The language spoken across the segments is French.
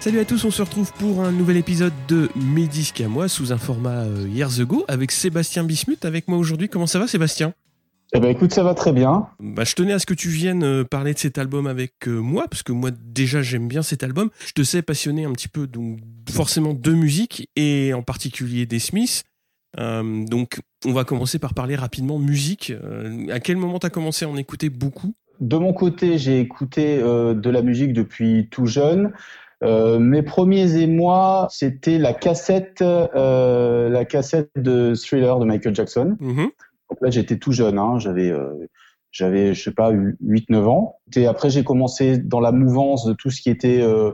Salut à tous, on se retrouve pour un nouvel épisode de disques à moi sous un format euh, Years Ago avec Sébastien Bismuth avec moi aujourd'hui. Comment ça va Sébastien? Eh ben écoute, ça va très bien. bah, Je tenais à ce que tu viennes euh, parler de cet album avec euh, moi parce que moi déjà j'aime bien cet album. Je te sais passionné un petit peu donc forcément de musique et en particulier des Smiths. Euh, donc on va commencer par parler rapidement musique. Euh, à quel moment t'as commencé à en écouter beaucoup? De mon côté, j'ai écouté euh, de la musique depuis tout jeune. Euh, mes premiers émois, c'était la cassette, euh, la cassette de Thriller de Michael Jackson. Mhm. Donc là, j'étais tout jeune, hein, j'avais, euh, j'avais, je sais pas, 8-9 ans. Et après, j'ai commencé dans la mouvance de tout ce qui était euh,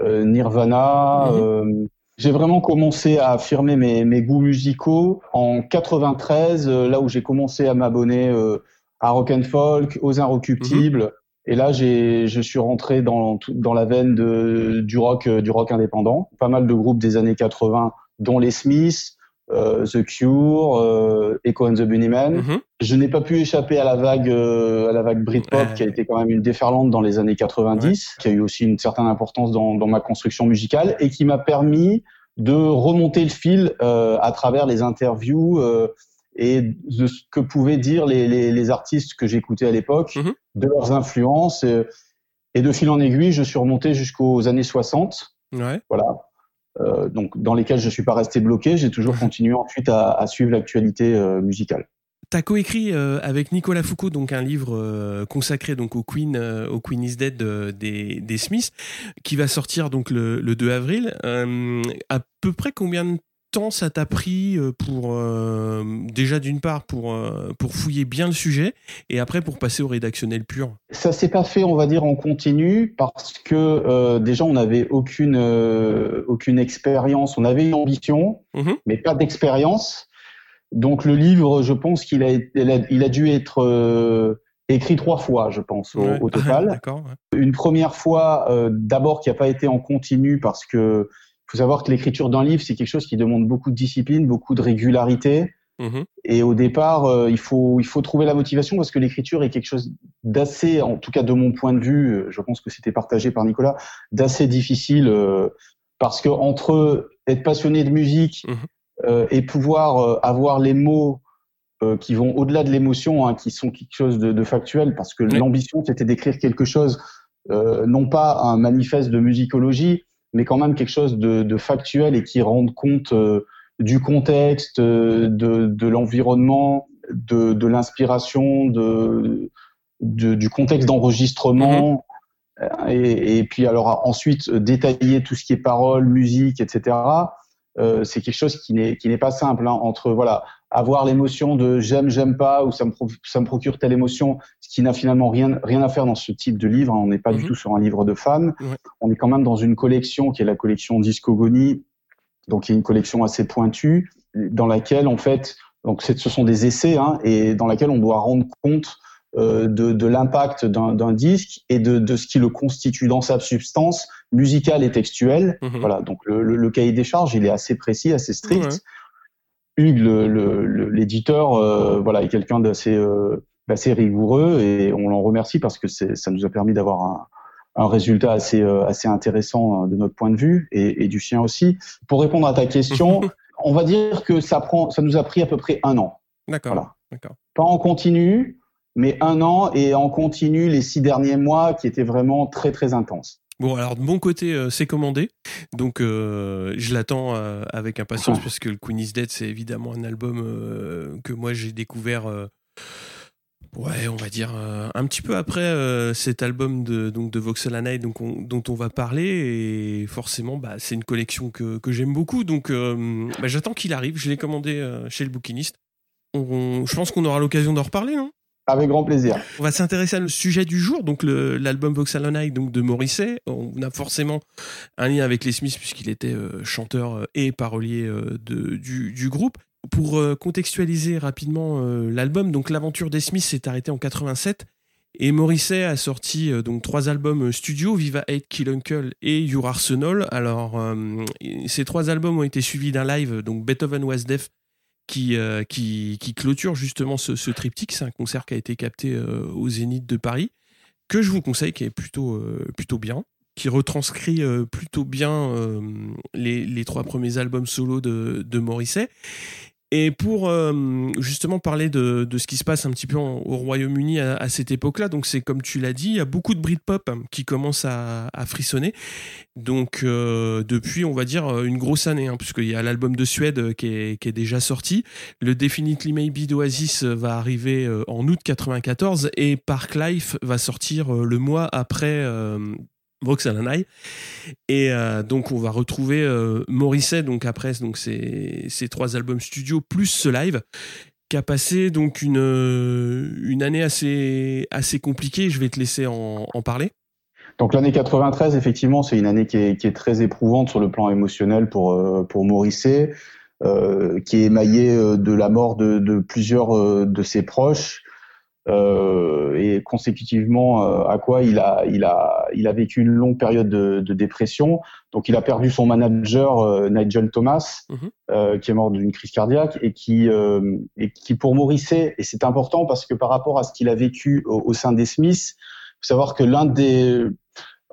euh, Nirvana. Mhm. euh, j'ai vraiment commencé à affirmer mes, mes goûts musicaux en 93, euh, là où j'ai commencé à m'abonner euh, à rock and folk, aux Inrecuptibles. Et là, j'ai, je suis rentré dans, dans la veine de, du rock, du rock indépendant. Pas mal de groupes des années 80, dont les Smiths, The Cure, euh, Echo and the Bunnymen. Mhm. Je n'ai pas pu échapper à la vague, euh, à la vague Britpop, qui a été quand même une déferlante dans les années 90, qui a eu aussi une certaine importance dans, dans ma construction musicale et qui m'a permis de remonter le fil euh, à travers les interviews euh, et de ce que pouvaient dire les, les, les artistes que j'écoutais à l'époque, Mhm. de leurs influences. euh, et de fil en aiguille, je suis remonté jusqu'aux années 60 Ouais. voilà. Euh, donc dans lesquels je suis pas resté bloqué, j'ai toujours continué ensuite à, suivre l'actualité euh, musicale. T'as coécrit euh, avec Nicolas Foucault donc un livre euh, consacré donc au Queen euh, au is Dead des, Smiths qui va sortir donc le, le 2 avril. À peu près combien de temps ça t'a pris euh, pour euh, déjà d'une part pour euh, pour fouiller bien le sujet et après pour passer au rédactionnel pur. Ça s'est pas fait, on va dire, en continu parce que euh, déjà on n'avait aucune aucune expérience, on avait une ambition, Mhm. mais pas d'expérience. Donc le livre, je pense qu'il a, il a, il a dû être écrit trois fois, je pense, au, Ouais. au total. Ouais. Une première fois, euh, d'abord, qui n'a pas été en continu parce que faut savoir que l'écriture d'un livre, c'est quelque chose qui demande beaucoup de discipline, beaucoup de régularité. Mhm. Et au départ, euh, il faut il faut trouver la motivation parce que l'écriture est quelque chose d'assez, en tout cas de mon point de vue, euh, je pense que c'était partagé par Nicolas, d'assez difficile euh, parce que entre être passionné de musique Mhm. euh, et pouvoir euh, avoir les mots euh, qui vont au-delà de l'émotion, hein, qui sont quelque chose de, de factuel, parce que l'ambition c'était d'écrire quelque chose, euh, non pas un manifeste de musicologie, mais quand même quelque chose de, de factuel et qui rende compte euh, du contexte, euh, de, de l'environnement, de, de l'inspiration, de, du contexte d'enregistrement. Euh, Et, et puis alors ensuite détailler tout ce qui est paroles, musique, etc. Euh, c'est quelque chose qui n'est qui n'est pas simple hein, entre voilà avoir l'émotion de j'aime j'aime pas ou ça me ça me procure telle émotion, ce qui n'a finalement rien rien à faire dans ce type de livre. hein. On n'est pas du Mhm. tout sur un livre de fans. Ouais. On est quand même dans une collection qui est la collection Discogonie, donc qui est une collection assez pointue dans laquelle en fait donc ce sont des essais hein, et dans laquelle on doit rendre compte euh, de, de l'impact d'un disque et de, de ce qui le constitue dans sa substance musicale et textuelle. Mhm. Voilà, donc le, le, le cahier des charges, il est assez précis, assez strict. Hugues, l'éditeur, euh, voilà, est quelqu'un d'assez euh, rigoureux et on l'en remercie parce que ça nous a permis d'avoir un, un résultat assez euh, assez intéressant euh, de notre point de vue et, et du sien aussi. Pour répondre à ta question, on va dire que ça prend, ça nous a pris à peu près un an, D'accord. Voilà. D'accord. pas en continu, mais un an et en continu les six derniers mois qui étaient vraiment très très intenses. Bon, alors de mon côté, euh, c'est commandé. Donc, euh, je l'attends euh, avec impatience parce que le Queen is Dead, c'est évidemment un album que moi j'ai découvert. Ouais, on va dire un petit peu après cet album de donc de Voxel Night donc on- dont on va parler. Et forcément bah, c'est une collection que, que j'aime beaucoup. Donc bah, j'attends qu'il arrive. Je l'ai commandé chez le bouquiniste. On- je pense qu'on aura l'occasion d'en reparler non? Avec grand plaisir. on va s'intéresser au sujet du jour, donc l'album Voxel donc de Morrissey. On a forcément un lien avec les Smiths puisqu'il était euh, chanteur euh, et parolier euh, du, groupe. Pour contextualiser rapidement l'album, donc l'aventure des Smiths s'est arrêtée en 87 Et Morrissey a sorti donc trois albums studio, Viva Hate, Kill Uncle et Your Arsenal. Alors, ces trois albums ont été suivis d'un live, donc Beethoven Was Deaf, qui, euh, qui, qui, clôture justement ce, triptyque. C'est un concert qui a été capté au Zénith de Paris, que je vous conseille, qui est plutôt, plutôt bien, qui retranscrit plutôt bien les, les, trois premiers albums solo de, de Morrissey. Et pour euh, justement parler de, de, ce qui se passe un petit peu au Royaume-Uni à, cette époque-là, donc c'est comme tu l'as dit, il y a beaucoup de Britpop qui commencent à, à frissonner. Donc euh, depuis, on va dire une grosse année, hein, puisqu'il y a l'album de Suède euh, qui est, qui est, déjà sorti. Le Definitely Maybe d'Oasis va arriver en août 94 et Park Life va sortir le mois après Broxalanai. Et euh, donc on va retrouver euh, donc après donc ces, trois albums studio plus ce live qui a passé donc une, euh, une année assez, assez compliquée. Je vais te laisser en, parler. Donc l'année 93, effectivement, c'est une année qui est, très éprouvante sur le plan émotionnel pour, euh, pour qui est émaillée de la mort de, plusieurs de ses proches et consécutivement euh, à quoi il a, il, a, il a vécu une longue période de, de dépression. Donc il a perdu son manager euh, Nigel Thomas, mmh. qui est mort d'une crise cardiaque et qui, et qui pour Morrissey, et c'est important parce que par rapport à ce qu'il a vécu au, au sein des Smiths, faut savoir que l'un des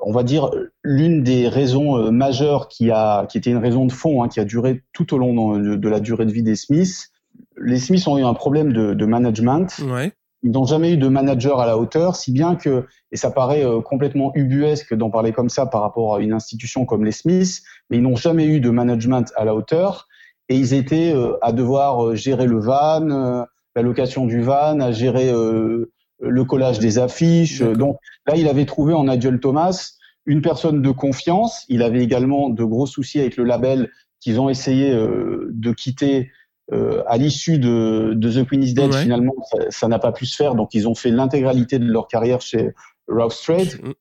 on va dire l'une des raisons majeures qui a qui était une raison de fond hein, qui a duré tout au long de, de, la durée de vie des Smiths. Les Smiths ont eu un problème de, de management. Ouais ils n'ont jamais eu de manager à la hauteur, si bien que, et ça paraît euh, complètement ubuesque d'en parler comme ça par rapport à une institution comme les Smiths, mais ils n'ont jamais eu de management à la hauteur, et ils étaient euh, à devoir euh, gérer le van, la location du van, à gérer le collage des affiches. Donc là, il avait trouvé en Nigel Thomas une personne de confiance. Il avait également de gros soucis avec le label qu'ils ont essayé de quitter euh, à l'issue de, de, The Queen is Dead, finalement, ça n'a pas pu se faire. Donc, ils ont fait l'intégralité de leur carrière chez Rough Trade. Mm.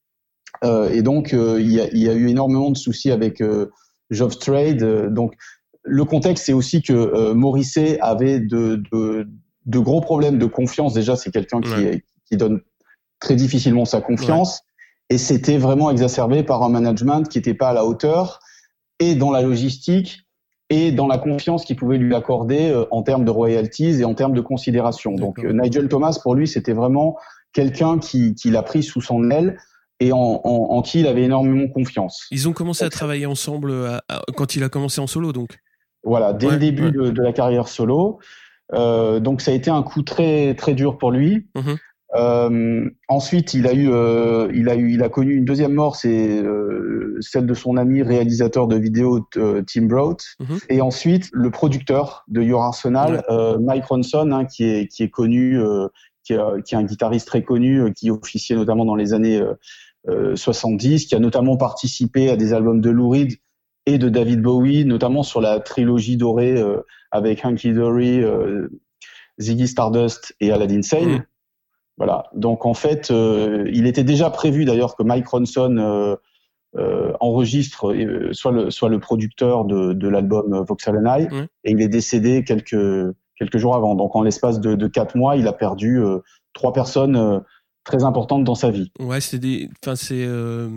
Euh, et donc, euh, il, y a, il, y a, eu énormément de soucis avec euh, Jove Trade. donc, le contexte, c'est aussi que euh, Morrissey avait de, de, de, gros problèmes de confiance. Déjà, c'est quelqu'un qui, qui donne très difficilement sa confiance. Ouais. Et c'était vraiment exacerbé par un management qui n'était pas à la hauteur et dans la logistique et dans la confiance qu'il pouvait lui accorder euh, en termes de royalties et en termes de considération. Donc euh, Nigel Thomas, pour lui, c'était vraiment quelqu'un qui, qui l'a pris sous son aile et en, en, en, qui il avait énormément confiance. Ils ont commencé à travailler ensemble à, à, quand il a commencé en solo, donc Voilà, dès ouais, le début ouais. de, de, la carrière solo. Euh, donc ça a été un coup très très dur pour lui. Mm -hmm. Euh, ensuite, il a eu, euh, il a eu, il a connu une deuxième mort, c'est euh, celle de son ami réalisateur de vidéos euh, Tim Broad. Mm -hmm. Et ensuite, le producteur de Your Arsenal, ouais. Mike Ronson, hein, qui est qui est connu, qui est, qui, est, un guitariste très connu, qui officiait notamment dans les années 70, qui a notamment participé à des albums de Lou Reed et de David Bowie, notamment sur la trilogie dorée avec Hanky Dory, Ziggy Stardust et Aladdin Sane. Mm -hmm. Voilà. Donc en fait, euh, il était déjà prévu d'ailleurs que Mike Ronson euh, euh, enregistre euh, soit le soit le producteur de, de l'album Voxel and I, mmh. et il est décédé quelques quelques jours avant. Donc en l'espace de, de quatre mois, il a perdu euh, trois personnes très importante dans sa vie. Ouais, c'est des, enfin c'est, euh,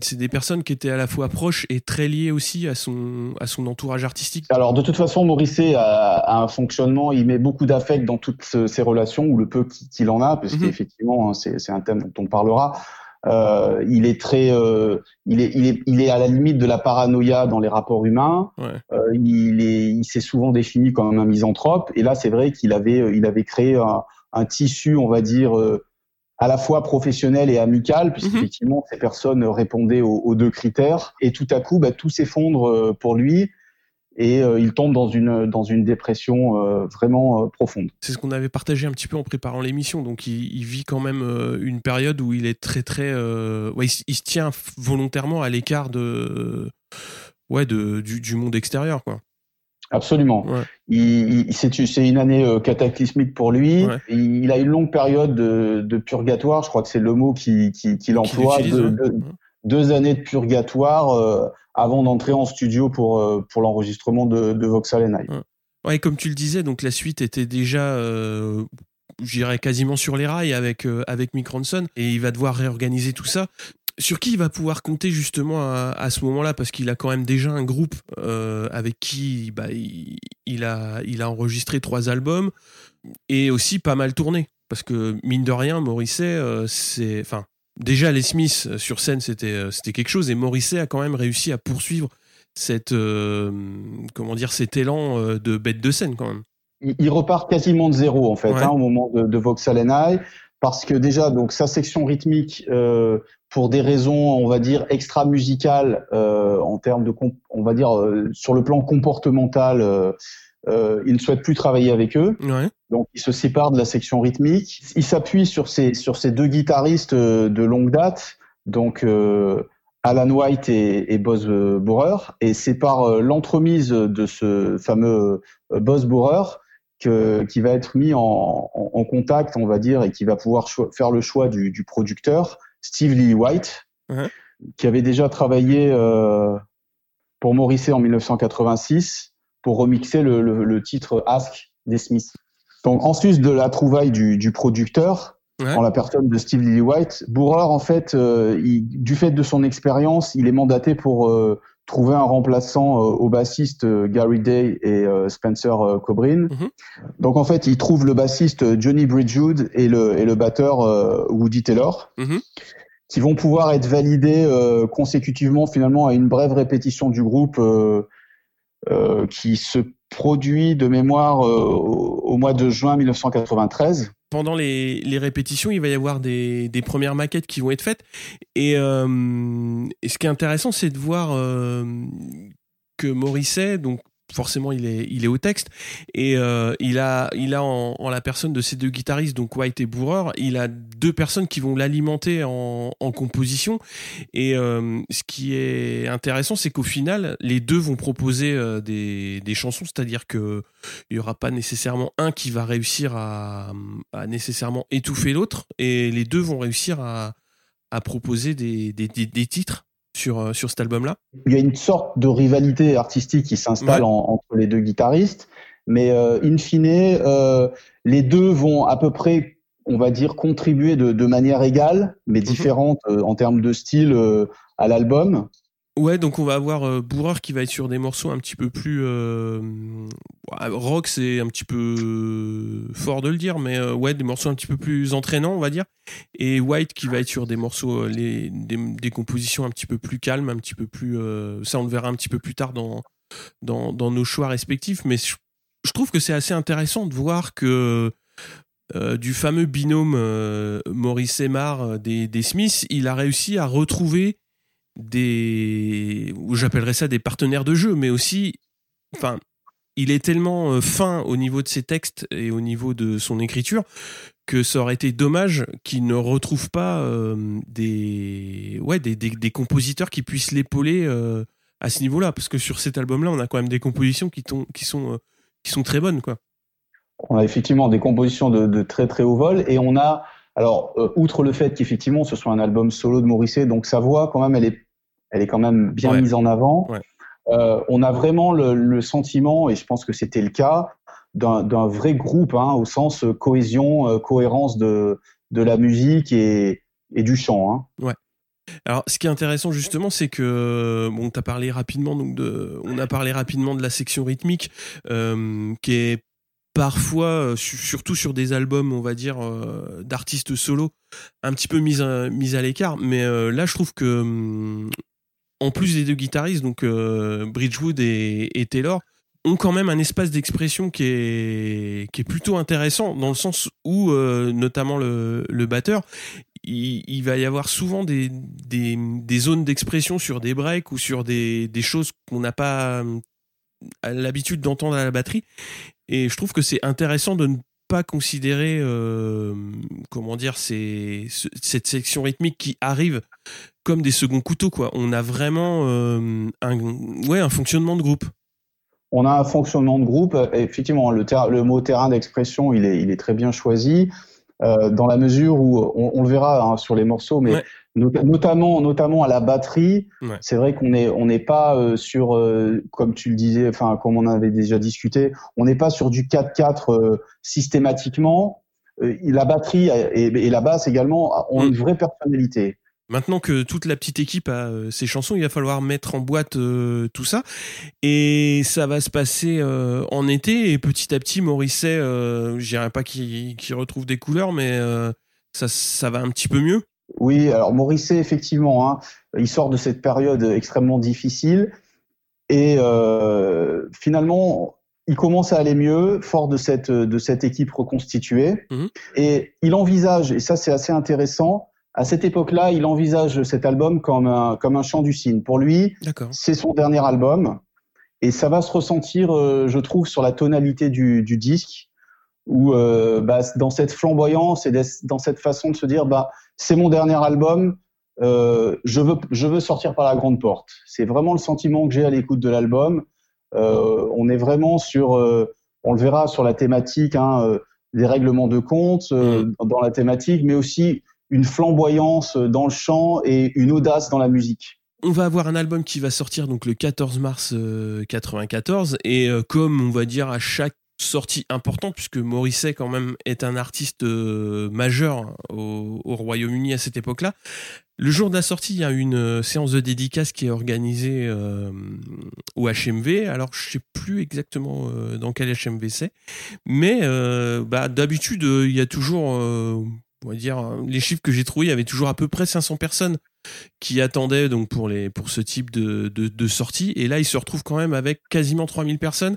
c'est des personnes qui étaient à la fois proches et très liées aussi à son, à son entourage artistique. Alors de toute façon, Morrissey a, a un fonctionnement, il met beaucoup d'affect dans toutes ces relations ou le peu qu'il en a, parce mm -hmm. qu'effectivement, hein, c'est, c'est un thème dont on parlera. Euh, il est très, euh, il est, il est, il est à la limite de la paranoïa dans les rapports humains. Ouais. Euh, il est, il s'est souvent défini comme un misanthrope. Et là, c'est vrai qu'il avait, il avait créé un, un tissu, on va dire euh, à la fois professionnel et amical, puisqu'effectivement, mm -hmm. ces personnes répondaient aux, aux, deux critères. Et tout à coup, bah, tout s'effondre euh, pour lui et euh, il tombe dans une dans une dépression euh, vraiment euh, profonde. C'est ce qu'on avait partagé un petit peu en préparant l'émission. Donc il, il, vit quand même euh, une période où il est très très euh, ouais, il, il, se tient volontairement à l'écart de ouais de du, du monde extérieur quoi. Absolument. Ouais. Il, c'est une année euh, cataclysmique pour lui. Ouais. Il a une longue période de, de purgatoire. Je crois que c'est le mot qu'il qui, qui emploie. Qu deux années de purgatoire euh, avant d'entrer en studio pour, euh, pour l'enregistrement de, de Voxel and I. Ouais. ouais. comme tu le disais, donc la suite était déjà euh, je dirais quasiment sur les rails avec avec Mick Ronson et il va devoir réorganiser tout ça sur qui il va pouvoir compter justement à, ce moment-là? Parce qu'il a quand même déjà un groupe avec qui bah, il, a il a enregistré trois albums et aussi pas mal tourné. Parce que mine de rien Morrissey c'est enfin déjà les Smiths euh, sur scène c'était euh, c'était quelque chose et Morrissey a quand même réussi à poursuivre cette euh, comment dire cet élan de bête de scène quand même. Il, repart quasiment de zéro en fait hein, au moment de, de Vauxhall and I. Parce que déjà donc sa section rythmique pour des raisons on va dire extra musicales en termes de on va dire sur le plan comportemental euh, il ne souhaite plus travailler avec eux. Donc il se sépare de la section rythmique. Il s'appuie sur ces sur ces deux guitaristes euh, de longue date, donc euh, Alan White et, et Boz Borer. Et c'est par l'entremise de ce fameux Boz Borer que, qui va être mis en, en, contact, on va dire, et qui va pouvoir faire le choix du, du producteur, Steve Lee White, qui avait déjà travaillé pour Morrissey en 1986 pour remixer le, le, titre Ask des Smiths. Donc ensuite de la trouvaille du, du producteur, en la personne de Steve Lillywhite, Bourreur en fait, euh, il, du fait de son expérience, il est mandaté pour euh, trouver un remplaçant euh, au bassiste Gary Day et Spencer Cobrin. Mhm. Donc en fait, il trouve le bassiste Johnny Bridgewood et le, et le batteur Woody Taylor. Mhm. qui vont pouvoir être validés consécutivement finalement à une brève répétition du groupe euh, qui se produit de mémoire euh, au, mois de juin 1993 pendant les, répétitions, il va y avoir des, premières maquettes qui vont être faites. Et, euh, et ce qui est intéressant, c'est de voir euh, que Morisset, donc forcément il est, il est au texte. Et euh, il a, il a en, la personne de ces deux guitaristes, donc White et Bourreur, il a deux personnes qui vont l'alimenter en, en, composition. Et euh, ce qui est intéressant, c'est qu'au final, les deux vont proposer euh, des, des, chansons, c'est-à-dire que il y aura pas nécessairement un qui va réussir à, à nécessairement étouffer l'autre. Et les deux vont réussir à, à proposer des, des, des titres sur, euh, sur cet album-là Il y a une sorte de rivalité artistique qui s'installe entre les deux guitaristes, mais euh, in fine, euh, les deux vont à peu près, on va dire, contribuer de, de manière égale, mais mhm. différente en termes de style à l'album. Ouais, donc on va avoir euh, qui va être sur des morceaux un petit peu plus euh, rock, c'est un petit peu fort de le dire, mais euh, ouais, des morceaux un petit peu plus entraînants, on va dire. Et White qui va être sur des morceaux, des, compositions un petit peu plus calmes, un petit peu plus. ça, on le verra un petit peu plus tard dans dans, dans nos choix respectifs. Mais je, trouve que c'est assez intéressant de voir que du fameux binôme Maurice Aymar des, des Smiths, il a réussi à retrouver des, j'appellerais ça des partenaires de jeu, mais aussi, enfin, il est tellement euh, fin au niveau de ses textes et au niveau de son écriture que ça aurait été dommage qu'il ne retrouve pas euh, des, ouais, des, des, compositeurs qui puissent l'épauler euh, à ce niveau-là, parce que sur cet album-là, on a quand même des compositions qui, qui sont, qui sont très bonnes, quoi. On a effectivement des compositions de très très haut vol et on a alors, euh, outre le fait qu'effectivement ce soit un album solo de Morrissey, donc sa voix quand même, elle est, elle est quand même bien mise en avant. Euh, on a vraiment le, le, sentiment, et je pense que c'était le cas, d'un vrai groupe, hein, au sens euh, cohésion, euh, cohérence de, de la musique et, et du chant. Hein. Ouais. Alors, ce qui est intéressant justement, c'est que bon, as parlé rapidement donc de, on a parlé rapidement de la section rythmique euh, qui est parfois, euh, surtout sur des albums, on va dire, euh, d'artistes solo, un petit peu mis à, à l'écart. Mais euh, là, je trouve que, hum, en plus des deux guitaristes, donc Bridgewood et, Taylor, ont quand même un espace d'expression qui est, qui est plutôt intéressant, dans le sens où, notamment le, le batteur, il, il, va y avoir souvent des, des, des zones d'expression sur des breaks ou sur des, des choses qu'on n'a pas hum, l'habitude d'entendre à la batterie et je trouve que c'est intéressant de ne pas considérer, euh, comment dire, ces, cette section rythmique qui arrive comme des seconds couteaux. Quoi. On a vraiment euh, un, ouais, un fonctionnement de groupe. On a un fonctionnement de groupe. Effectivement, le, le mot terrain d'expression, il est, il est très bien choisi. Euh, dans la mesure où on, on le verra hein, sur les morceaux, mais notamment notamment à la batterie, c'est vrai qu'on est on n'est pas euh, sur euh, comme tu le disais, enfin comme on avait déjà discuté, on n'est pas sur du 4-4 systématiquement. la batterie et, et, la basse également ont Mm. une vraie personnalité. Maintenant que toute la petite équipe a euh, ses chansons, il va falloir mettre en boîte euh, tout ça. Et ça va se passer euh, en été. Et petit à petit, Morisset, euh, je dirais pas qu'il qu'il retrouve des couleurs, mais euh, ça, ça va un petit peu mieux. Oui, alors Morisset, effectivement, hein, il sort de cette période extrêmement difficile et euh, finalement, il commence à aller mieux, fort de cette, de cette équipe reconstituée. Mhm. Et il envisage, et ça c'est assez intéressant, à cette époque-là, il envisage cet album comme un, comme un chant du cygne. Pour lui, c'est son dernier album et ça va se ressentir, euh, je trouve, sur la tonalité du, du disque, où euh, bah, dans cette flamboyance et dans cette façon de se dire, bah, c'est mon dernier album, euh, je veux, je veux sortir par la grande porte. C'est vraiment le sentiment que j'ai à l'écoute de l'album. Euh, on est vraiment sur, euh, on le verra sur la thématique, hein, euh, des règlements de compte euh, dans la thématique, mais aussi une flamboyance dans le chant et une audace dans la musique. On va avoir un album qui va sortir donc le 14 mars euh, 94 et euh, comme on va dire à chaque sortie importante puisque Morisset quand même est un artiste euh, majeur au, au Royaume-Uni à cette époque-là. Le jour de la sortie, il y a une euh, séance de dédicace qui est organisée euh, au HMV. Alors je sais plus exactement dans quel HMV c'est, mais bah, d'habitude il y a toujours, on va dire, les chiffres que j'ai trouvés, il y avait toujours à peu près 500 personnes qui attendaient donc pour les pour ce type de, de, de sortie et là il se retrouve quand même avec quasiment 3000 personnes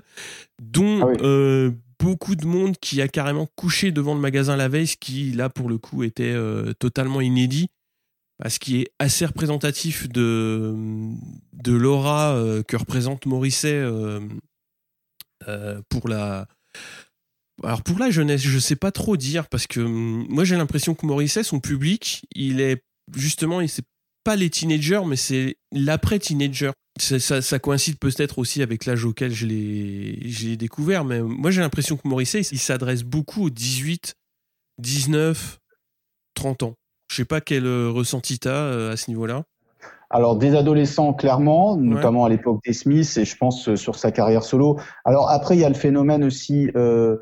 dont Ah oui. euh, beaucoup de monde qui a carrément couché devant le magasin la veille ce qui là pour le coup était euh, totalement inédit Bah, ce qui est assez représentatif de de l'aura euh, que représente Morisset euh, euh, pour la alors pour la jeunesse, je sais pas trop dire parce que hum, moi j'ai l'impression que Morisset, son public, il est justement, il c'est pas les teenagers, mais c'est l'après teenager. Ça, ça, ça coïncide peut-être aussi avec l'âge auquel je l'ai découvert, mais moi j'ai l'impression que Morisset, il s'adresse beaucoup aux 18, 19, 30 ans. Je sais pas quel euh, ressenti t'as euh, à ce niveau-là. Alors des adolescents clairement, notamment à l'époque des Smiths et je pense euh, sur sa carrière solo. Alors après il y a le phénomène aussi, euh,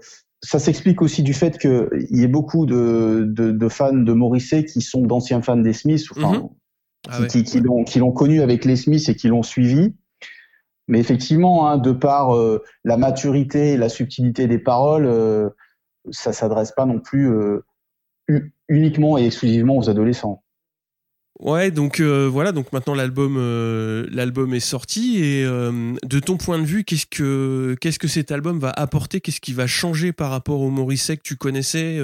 ça s'explique aussi du fait qu'il y ait beaucoup de, de, de fans de Morrissey qui sont d'anciens fans des Smiths, enfin Mhm. Ah qui, ouais. qui, qui l'ont qui l'ont connu avec les Smiths et qui l'ont suivi. Mais effectivement, hein, de par euh, la maturité et la subtilité des paroles, euh, ça s'adresse pas non plus euh, uniquement et exclusivement aux adolescents. Ouais, donc euh, voilà, donc maintenant l'album euh, l'album est sorti et euh, de ton point de vue, qu'est-ce que qu'est-ce que cet album va apporter, qu'est-ce qui va changer par rapport au Morrissey que tu connaissais,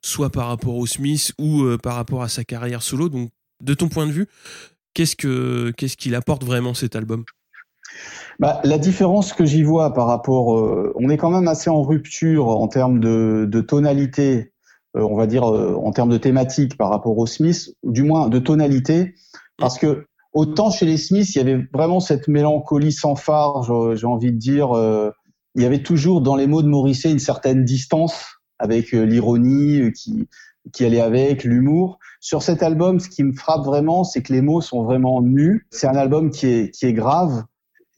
soit par rapport au Smith ou par rapport à sa carrière solo? Donc de ton point de vue, qu'est-ce que qu'est-ce qu'il apporte vraiment cet album? Bah, la différence que j'y vois par rapport, on est quand même assez en rupture en termes de, tonalité, on va dire euh, en termes de thématique par rapport aux Smiths, du moins de tonalité, parce que autant chez les Smiths, il y avait vraiment cette mélancolie sans phare, j'ai- envie de dire, euh, il y avait toujours dans les mots de Morrissey une certaine distance avec euh, l'ironie euh, qui allait avec, l'humour. Sur cet album, ce qui me frappe vraiment, c'est que les mots sont vraiment nus. C'est un album qui est grave,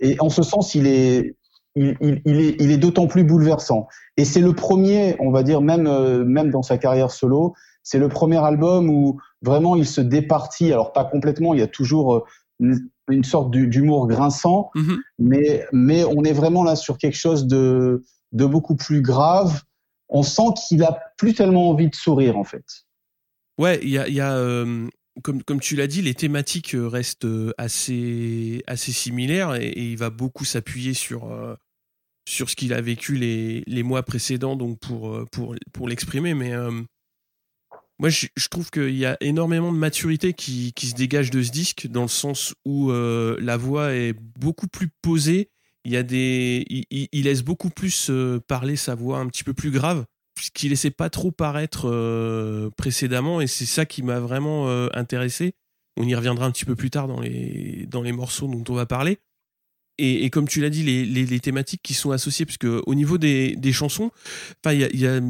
et en ce sens, il est, il, il, il est, il est d'autant plus bouleversant. Et c'est le premier, on va dire, même, euh, même dans sa carrière solo, c'est le premier album où vraiment il se départit. Alors pas complètement, il y a toujours euh, une, une sorte d'hu- d'humour grinçant, Mhm. mais, mais on est vraiment là sur quelque chose de, de beaucoup plus grave. On sent qu'il a plus tellement envie de sourire, en fait. Ouais, il y a, y a euh, comme, tu l'as dit, les thématiques euh, restent euh, assez, assez similaires et, il va beaucoup s'appuyer sur, euh, sur ce qu'il a vécu les, les mois précédents donc pour, pour, pour l'exprimer. Mais moi, je, trouve qu'il y a énormément de maturité qui, qui se dégage de ce disque dans le sens où la voix est beaucoup plus posée. Il, y a des, il, laisse beaucoup plus parler sa voix un petit peu plus grave qui laissait pas trop paraître euh, précédemment et c'est ça qui m'a vraiment euh, intéressé. On y reviendra un petit peu plus tard dans les, dans les morceaux dont on va parler. Et, comme tu l'as dit, les, les, thématiques qui sont associées, parce que au niveau des, des chansons, il y a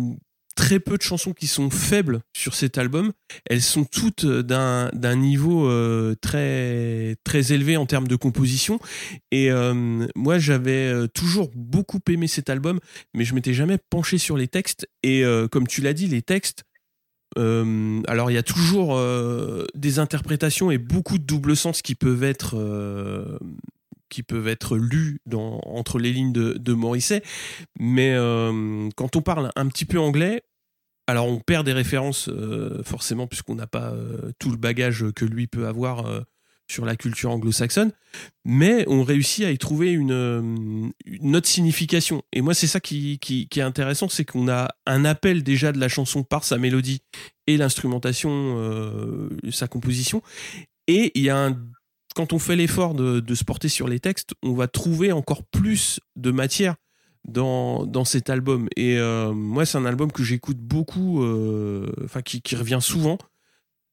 très peu de chansons qui sont faibles sur cet album. Elles sont toutes d'un d'un niveau euh, très très élevé en termes de composition. Et euh, moi, j'avais toujours beaucoup aimé cet album, mais je m'étais jamais penché sur les textes. Et comme tu l'as dit, les textes. alors il y a toujours des interprétations et beaucoup de double sens qui peuvent être qui peuvent être lus dans, entre les lignes de, de Morisset. Mais euh, quand on parle un petit peu anglais, alors on perd des références euh, forcément puisqu'on n'a pas euh, tout le bagage que lui peut avoir sur la culture anglo-saxonne, mais on réussit à y trouver une, autre signification. Et moi, c'est ça qui, est intéressant, c'est qu'on a un appel déjà de la chanson par sa mélodie et l'instrumentation, sa composition, et il quand on fait l'effort de, se porter sur les textes, on va trouver encore plus de matière dans, dans cet album. Et euh, moi, c'est un album que j'écoute beaucoup, euh, enfin qui, revient souvent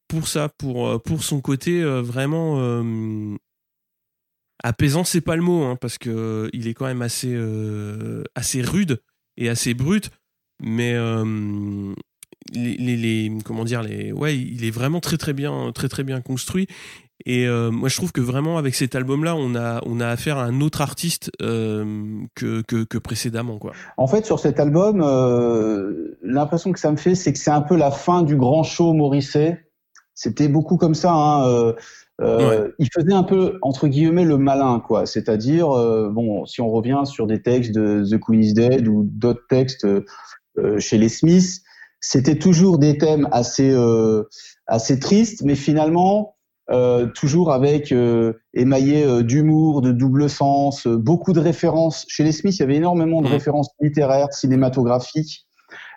pour ça, pour, euh, pour son côté vraiment apaisant, c'est pas le mot, hein, parce que il est quand même assez, assez rude et assez brut, mais les, les, comment dire les ouais il est vraiment très très bien très très bien construit et euh, moi, je trouve que vraiment, avec cet album-là, on a, on a affaire à un autre artiste euh, que, que, que, précédemment. Quoi. En fait, sur cet album, euh, l'impression que ça me fait, c'est que c'est un peu la fin du grand show Morisset. C'était beaucoup comme ça. Hein, euh, euh Il faisait un peu, entre guillemets, le malin, quoi. C'est-à-dire, bon, si on revient sur des textes de The Queen is Dead ou d'autres textes chez les Smiths, c'était toujours des thèmes assez, assez tristes, mais finalement, euh, toujours avec euh, émaillé euh, d'humour, de double sens, beaucoup de références. Chez les Smiths, il y avait énormément de mmh. références littéraires, cinématographiques.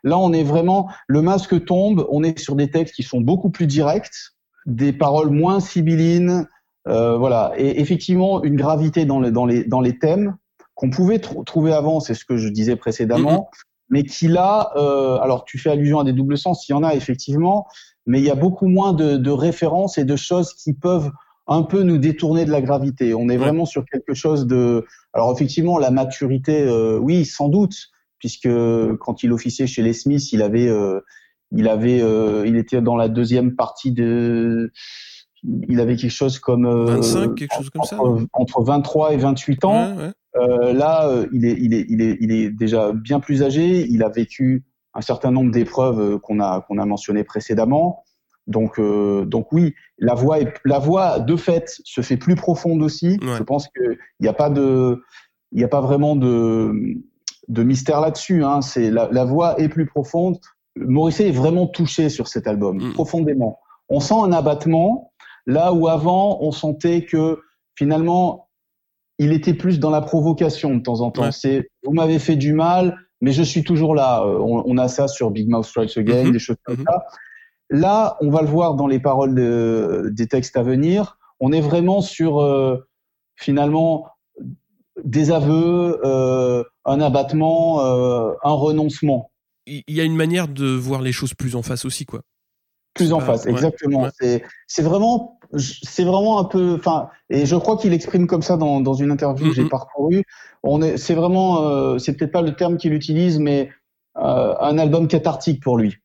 Là, on est vraiment le masque tombe. On est sur des textes qui sont beaucoup plus directs, des paroles moins sibyllines, voilà. Et effectivement, une gravité dans, dans les dans les thèmes qu'on pouvait trouver avant. C'est ce que je disais précédemment. Mmh. Mais qui là, alors tu fais allusion à des doubles sens, il y en a effectivement, mais il y a beaucoup moins de, de, références et de choses qui peuvent un peu nous détourner de la gravité. On est vraiment sur quelque chose de. Alors effectivement, la maturité, euh, oui, sans doute, puisque quand il officiait chez les Smiths, il avait, euh, il avait, euh, il était dans la deuxième partie de. Il avait quelque chose comme 25, quelque chose comme entre, ça. Entre 23 et 28 ans. là, il est, il est, il est, il est déjà bien plus âgé. Il a vécu un certain nombre d'épreuves euh, qu'on a qu'on a mentionnées précédemment. Donc euh, donc oui, la voix est, la voix de fait se fait plus profonde aussi. Je pense que il n'y a pas de il y a pas vraiment de de mystère là-dessus. Hein. C'est la, la, voix est plus profonde. Morisset est vraiment touché sur cet album mm. profondément. On sent un abattement là où avant on sentait que finalement il était plus dans la provocation de temps en temps. C'est vous m'avez fait du mal, mais je suis toujours là. Euh, on, a ça sur Big Mouth Strikes Again, mhm. des choses comme mhm. ça. Là, on va le voir dans les paroles des textes à venir. On est vraiment sur euh, finalement des aveux, euh, un abattement, un renoncement. Il y a une manière de voir les choses plus en face aussi, quoi. Plus en face, exactement. C'est vraiment, c'est vraiment un peu, enfin, et je crois qu'il exprime comme ça dans, dans une interview que j'ai parcourue. On est, c'est vraiment, euh, c'est peut-être pas le terme qu'il utilise, mais euh, un album cathartique pour lui.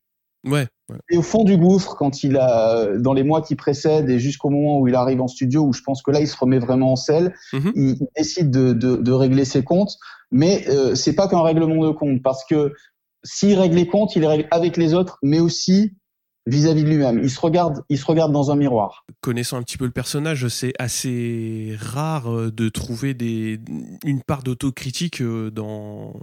Ouais, Et au fond du gouffre, quand il a, dans les mois qui précèdent et jusqu'au moment où il arrive en studio, où je pense que là il se remet vraiment en selle, mm-hmm. il, décide de, de, de, régler ses comptes. Mais euh, c'est pas qu'un règlement de compte, parce que s'il règle les comptes, il les règle avec les autres, mais aussi vis-à-vis de lui-même. Il se regarde, il se regarde dans un miroir. Connaissant un petit peu le personnage, c'est assez rare euh, de trouver des, une part d'autocritique euh, dans,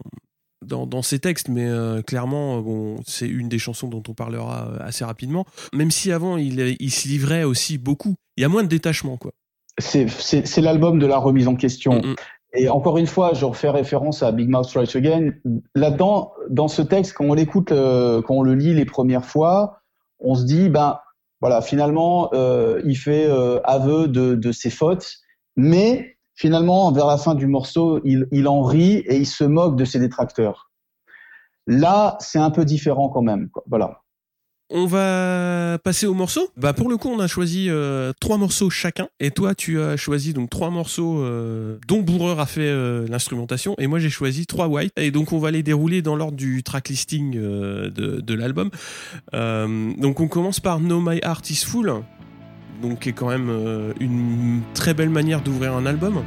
dans, dans ses textes, mais euh, clairement, bon, c'est une des chansons dont on parlera assez rapidement. Même si avant, il, il se livrait aussi beaucoup. Il y a moins de détachement, quoi. C'est l'album de la remise en question. Mm, mm. Et encore une fois, je refais référence à Big Mouth Strikes Again. Là-dedans, dans ce texte, quand on l'écoute, quand on le lit les premières fois, on se dit, ben voilà, finalement, euh, il fait euh, aveu de, de, ses fautes, mais finalement, vers la fin du morceau, il, il en rit et il se moque de ses détracteurs. Là, c'est un peu différent quand même. Voilà. On va passer aux morceaux. Bah pour le coup, on a choisi euh, trois morceaux chacun. Et toi, tu as choisi donc trois morceaux euh, dont Bourreur a fait euh, l'instrumentation. Et moi, j'ai choisi trois white. Et donc, on va les dérouler dans l'ordre du track listing de, l'album. donc, on commence par No My Heart Is Full. Donc, qui est quand même une très belle manière d'ouvrir un album.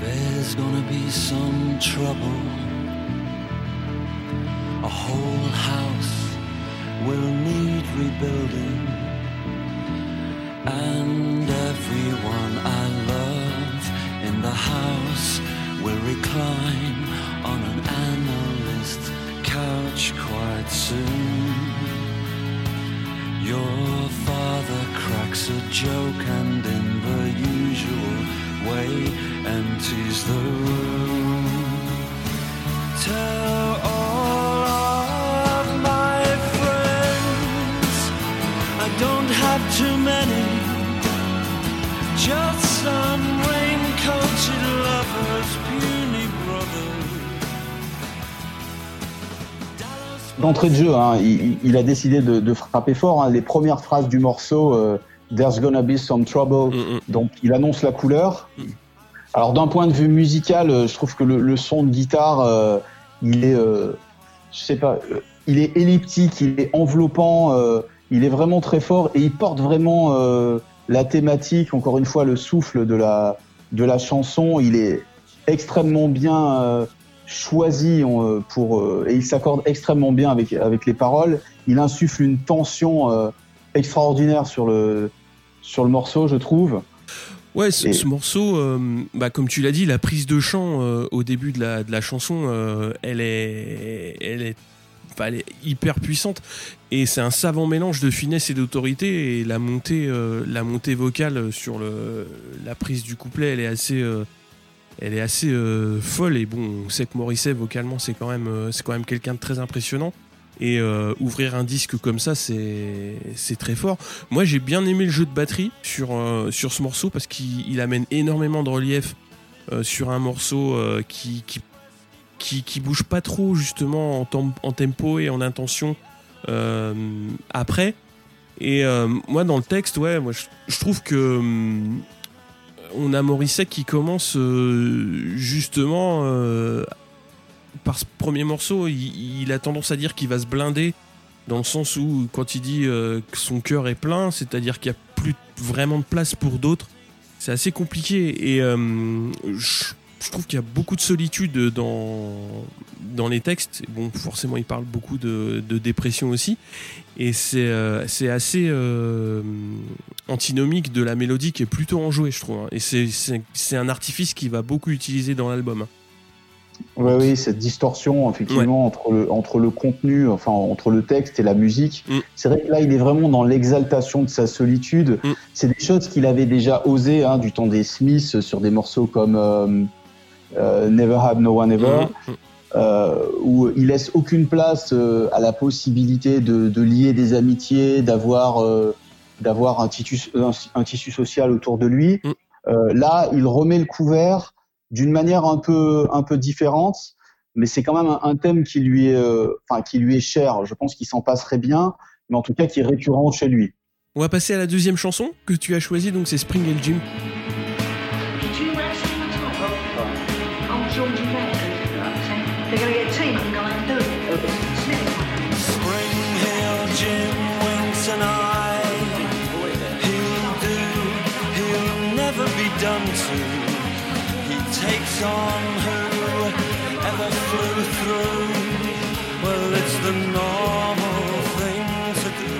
There's gonna be some trouble. A whole house will need rebuilding, and everyone I love in the house will recline on an analyst couch quite soon. Your father cracks a joke and in the usual way empties the room. Tell too many. Just some rain-coated lovers, puny brothers. D'entrée de jeu, hein, il, il, a décidé de, de frapper fort. Hein. Les premières phrases du morceau, euh, There's gonna be some trouble. Mm -mm. Donc, il annonce la couleur. Mm. Alors, d'un point de vue musical, euh, je trouve que le, le son de guitare, euh, il est, euh, je sais pas, euh, il est elliptique, il est enveloppant. Euh, il est vraiment très fort et il porte vraiment euh, la thématique, encore une fois, le souffle de la, de la chanson. Il est extrêmement bien euh, choisi euh, pour, et il s'accorde extrêmement bien avec, avec les paroles. Il insuffle une tension extraordinaire sur le, sur le morceau, je trouve. Ouais, ce, ce morceau, euh, bah, comme tu l'as dit, la prise de chant euh, au début de la, de la chanson, euh, elle est, elle est elle est hyper puissante. Et c'est un savant mélange de finesse et d'autorité. Et la montée euh, la montée vocale sur le la prise du couplet elle est assez euh, elle est assez euh, folle. Et bon on sait que Morisset vocalement c'est quand même c'est quand même quelqu'un de très impressionnant. Et ouvrir un disque comme ça c'est très fort. Moi j'ai bien aimé le jeu de batterie sur sur ce morceau parce qu'il amène énormément de relief sur un morceau qui qui, qui bouge pas trop justement en, tempo et en intention euh, après. Et euh, moi dans le texte, ouais, moi je, trouve que euh, on a Morisset qui commence justement par ce premier morceau, il, il, a tendance à dire qu'il va se blinder dans le sens où quand il dit que son cœur est plein, c'est-à-dire qu'il n'y a plus vraiment de place pour d'autres, c'est assez compliqué et je je trouve qu'il y a beaucoup de solitude dans, dans les textes. Bon, forcément, il parle beaucoup de, de dépression aussi. Et c'est euh, assez euh, antinomique de la mélodie qui est plutôt enjouée, je trouve. Hein. Et c'est un artifice qui va beaucoup utiliser dans l'album. Oui, oui, cette distorsion, effectivement, ouais. entre, le, entre le contenu, enfin, entre le texte et la musique. Mm. C'est vrai que là, il est vraiment dans l'exaltation de sa solitude. Mm. C'est des choses qu'il avait déjà osé hein, du temps des Smiths sur des morceaux comme. Euh, Never Have No One Ever, mmh. euh, où il laisse aucune place euh, à la possibilité de, de, lier des amitiés, d'avoir d'avoir un tissu, un, un, tissu social autour de lui. Mmh. là, il remet le couvert d'une manière un peu un peu différente, mais c'est quand même un, un, thème qui lui est enfin qui lui est cher. Je pense qu'il s'en passerait bien, mais en tout cas qui est récurrent chez lui. On va passer à la deuxième chanson que tu as choisie, donc c'est Spring Hill Gym. on whoever flew through. Well, it's the normal thing to do.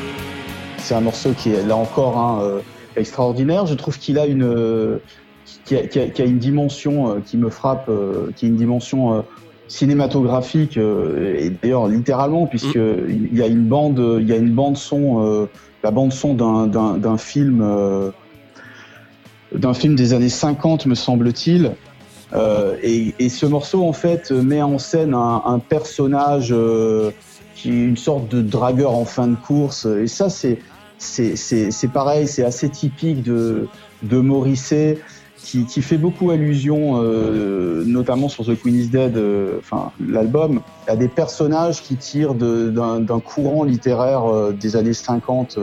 C'est un morceau qui est là encore hein, euh, extraordinaire. Je trouve qu'il a une euh, qui, a, qui, a, qui a, une dimension qui me frappe, qui a une dimension euh, cinématographique euh, et d'ailleurs littéralement puisque mm. il y a une bande, il y a une bande son, la bande son d'un film d'un film des années 50 me semble-t-il euh, et, et, ce morceau, en fait, met en scène un, un, personnage euh, qui est une sorte de dragueur en fin de course. Et ça, c'est c'est pareil, c'est assez typique de, de Morisset. Qui, qui, fait beaucoup allusion, euh, notamment sur The Queen is Dead, euh, enfin l'album, à des personnages qui tirent d'un courant littéraire euh, des années 50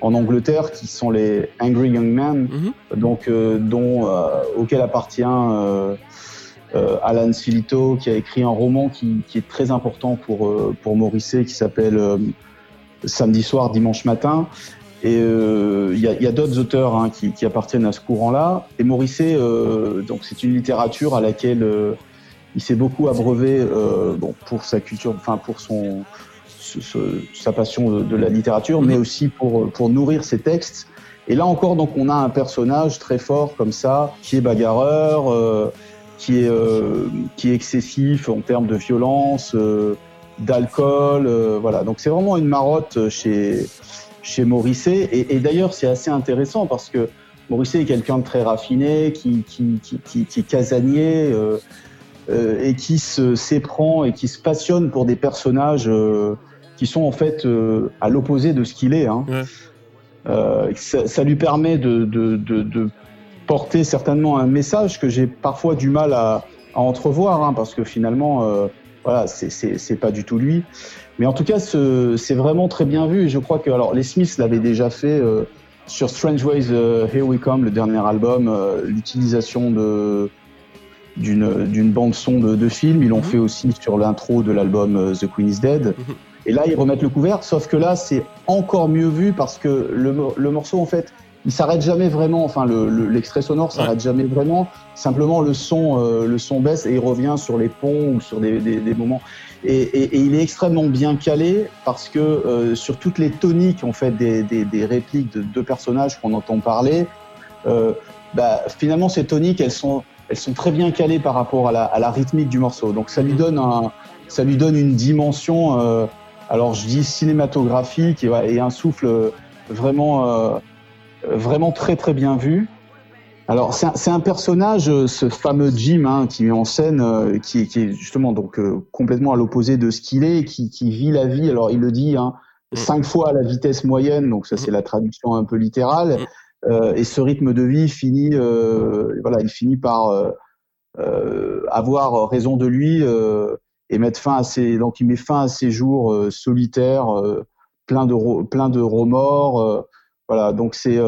en Angleterre, qui sont les Angry Young Men, mm-hmm. donc dont auquel appartient Alan Silito, qui a écrit un roman qui, qui est très important pour pour Morisset, qui s'appelle Samedi soir, dimanche matin, et il euh, y a, a d'autres auteurs hein, qui, qui, appartiennent à ce courant-là. Et Morisset, euh, donc c'est une littérature à laquelle euh, il s'est beaucoup abreuvé euh, bon, pour sa culture, enfin pour son sa passion de, de, la littérature, mais aussi pour pour nourrir ses textes. Et là encore, donc on a un personnage très fort comme ça, qui est bagarreur, euh, qui est qui est excessif en termes de violence, d'alcool, voilà. Donc c'est vraiment une marotte chez chez Morisset. Et, et d'ailleurs, c'est assez intéressant parce que Morisset est quelqu'un de très raffiné, qui, qui, qui, qui est casanier euh, euh, et qui s'éprend et qui se passionne pour des personnages euh, qui sont en fait à l'opposé de ce qu'il est. Hein. Ouais. Ça, ça, lui permet de, de, de, de, porter certainement un message que j'ai parfois du mal à, à entrevoir, hein, parce que finalement, voilà, c'est pas du tout lui. Mais en tout cas, c'est vraiment très bien vu. Et je crois que alors les Smiths l'avaient déjà fait euh, sur Strange Ways euh, Here We Come, le dernier album, euh, l'utilisation de d'une bande son de, de film. Ils l'ont mm -hmm. fait aussi sur l'intro de l'album euh, The Queen is Dead. Mm -hmm. Et là, ils remettent le couvercle, sauf que là, c'est encore mieux vu parce que le, le morceau, en fait, il s'arrête jamais vraiment. Enfin, l'extrait le, le, sonore s'arrête ouais. jamais vraiment. Simplement, le son, euh, le son baisse et il revient sur les ponts ou sur des, des, des moments. Et, et, et, il est extrêmement bien calé parce que euh, sur toutes les toniques en fait des, des répliques de deux personnages qu'on entend parler, euh, bah, finalement ces toniques elles sont elles sont très bien calées par rapport à la, à la rythmique du morceau. Donc ça lui mm-hmm. donne un ça lui donne une dimension. Euh, alors je dis cinématographique et, et un souffle vraiment euh, vraiment très très bien vu. Alors c'est un, un, personnage, ce fameux Jim, hein, qui met en scène, euh, qui, qui, est justement donc euh, complètement à l'opposé de ce qu'il est, qui, qui, vit la vie. Alors il le dit, hein, mmh. cinq fois à la vitesse moyenne, donc ça c'est mmh. la traduction un peu littérale. Euh, et ce rythme de vie finit, euh, voilà, il finit par euh, avoir raison de lui et mettre fin à ses, donc il met fin à ses jours solitaires, plein de plein de remords. Voilà, donc c'est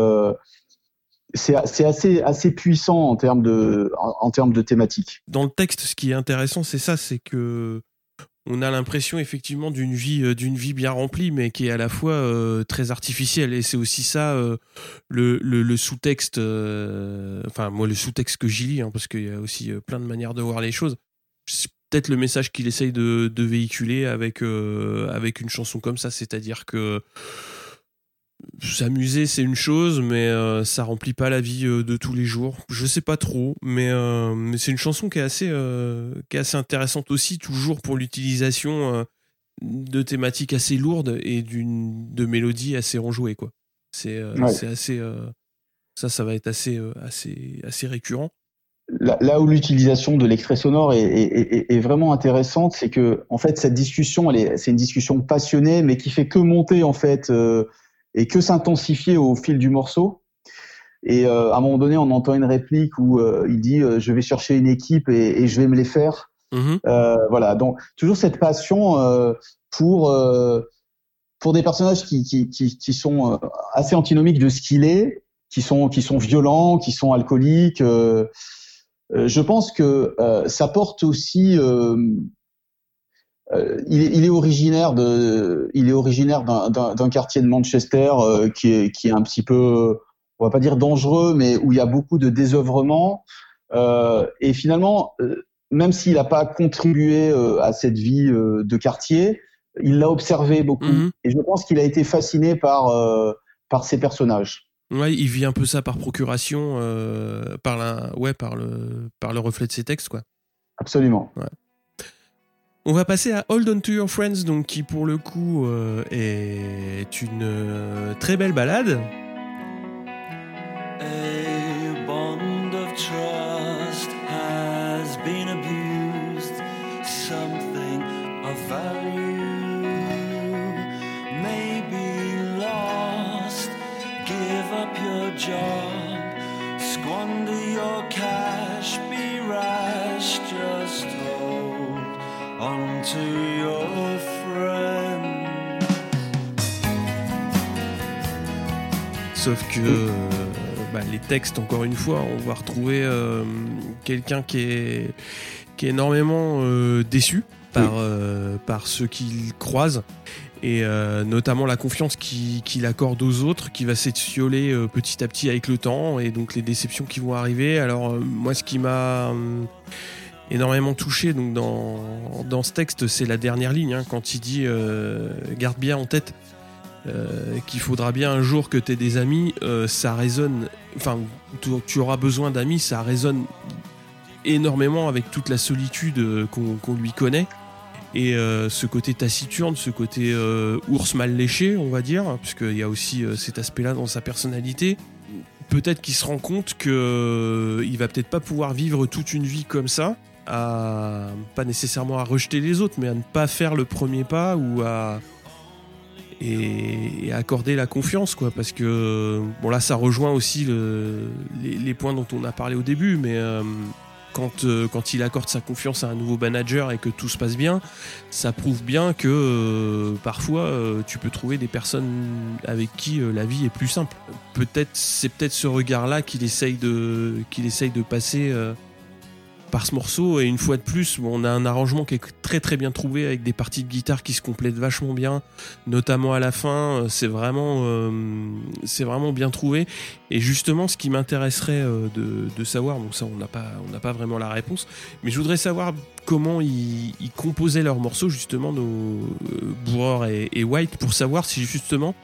c'est assez, assez puissant en termes de, en, termes de thématique. Dans le texte, ce qui est intéressant, c'est ça, c'est que on a l'impression effectivement d'une vie, euh, d'une vie bien remplie, mais qui est à la fois euh, très artificielle. Et c'est aussi ça euh, le, le, sous-texte. Euh, enfin, moi, le sous-texte que j'y lis, hein, parce qu'il y a aussi euh, plein de manières de voir les choses. C'est peut-être le message qu'il essaye de, de véhiculer avec avec une chanson comme ça, c'est-à-dire que s'amuser c'est une chose mais euh, ça remplit pas la vie euh, de tous les jours. Je sais pas trop mais, euh, mais c'est une chanson qui est assez euh, qui est assez intéressante aussi toujours pour l'utilisation de thématiques assez lourdes et d'une de mélodies assez enjouées quoi. C'est ouais. c'est assez ça ça va être assez assez assez récurrent. Là, là, où l'utilisation de l'extrait sonore est, est, est, est, vraiment intéressante, c'est que en fait cette discussion, c'est une discussion passionnée, mais qui fait que monter en fait et que s'intensifier au fil du morceau. Et euh, à un moment donné, on entend une réplique où euh, il dit euh, je vais chercher une équipe et, et, je vais me les faire. Mmh. voilà, donc toujours cette passion euh, pour pour des personnages qui qui, qui, qui sont assez antinomiques de ce qu'il est, qui sont qui sont violents, qui sont alcooliques. je pense que ça porte aussi euh, il, est, il, est, originaire de, il est originaire d'un quartier de Manchester euh, qui, est, qui est un petit peu, on va pas dire dangereux, mais où il y a beaucoup de désœuvrement. Euh, et finalement, même s'il n'a pas contribué à cette vie de quartier, il l'a observé beaucoup. -hmm. Et je pense qu'il a été fasciné par par ces personnages. Ouais, il vit un peu ça par procuration, par la, ouais, par le, par le reflet de ses textes, quoi. Absolument. Ouais. On va passer à Hold On To Your Friends, donc qui pour le coup euh, est une euh, très belle balade. your friend. Sauf que bah, les textes, encore une fois, on va retrouver euh, quelqu'un qui est, qui est énormément euh, déçu par, oui. Euh, par qu'il croise et notamment la confiance qu'il accorde aux autres qui va s'étioler petit à petit avec le temps et donc les déceptions qui vont arriver. Alors moi ce qui m'a hum, énormément touché donc dans, dans ce texte c'est la dernière ligne hein, quand il dit euh, garde bien en tête euh, qu'il faudra bien un jour que tu aies des amis, euh, ça résonne, enfin tu, auras besoin d'amis, ça résonne énormément avec toute la solitude qu'on lui connaît. Et ce côté taciturne, ce côté ours mal léché, on va dire, puisqu'il y a aussi cet aspect-là dans sa personnalité. Peut-être qu'il se rend compte que euh, il va peut-être pas pouvoir vivre toute une vie comme ça, pas nécessairement à rejeter les autres, mais à ne pas faire le premier pas ou à et, accorder la confiance, quoi, parce que bon là, ça rejoint aussi le- les, points dont on a parlé au début, mais euh, quand, euh, quand il accorde sa confiance à un nouveau manager et que tout se passe bien, ça prouve bien que euh, parfois tu peux trouver des personnes avec qui la vie est plus simple. Peut-être c'est peut-être ce regard-là qu'il essaye de qu'il essaye de passer par ce morceau et une fois de plus, on a un arrangement qui est très très bien trouvé avec des parties de guitare qui se complètent vachement bien, notamment à la fin. euh, C'est vraiment euh, c'est vraiment bien trouvé. Et justement, ce qui m'intéresserait euh, de, savoir, donc ça on n'a pas on n'a pas vraiment la réponse, mais je voudrais savoir comment ils, composaient leurs morceaux justement nos euh, et, White pour savoir si justement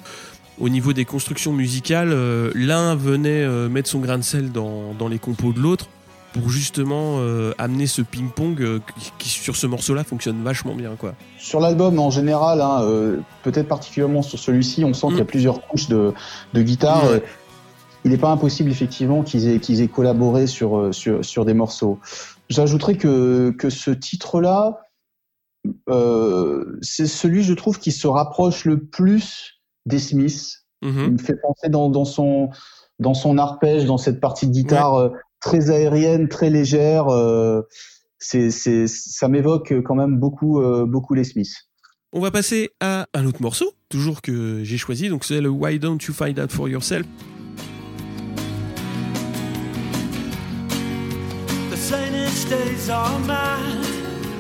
au niveau des constructions musicales l'un venait mettre son grain de sel dans, dans les compos de l'autre pour justement euh, amener ce ping-pong euh, qui, qui, sur ce morceau-là fonctionne vachement bien quoi. Sur l'album en général, hein, euh, peut-être particulièrement sur celui-ci, on sent qu'il y a Mm. plusieurs couches de, de guitare. Il n'est pas impossible effectivement qu'ils aient, qu'ils aient collaboré sur, euh, sur, sur des morceaux. J'ajouterais que, que ce titre-là, euh, c'est celui, je trouve, qui se rapproche le plus des Smiths. Mhm. Il me fait penser dans, dans son dans son arpège, dans cette partie de guitare euh, très aérienne, très légère. euh, c'est, c'est, ça m'évoque quand même beaucoup, euh, beaucoup les Smiths. On va passer à un autre morceau, toujours que j'ai choisi, donc c'est le Why Don't You Find Out For Yourself. The saints days are mad.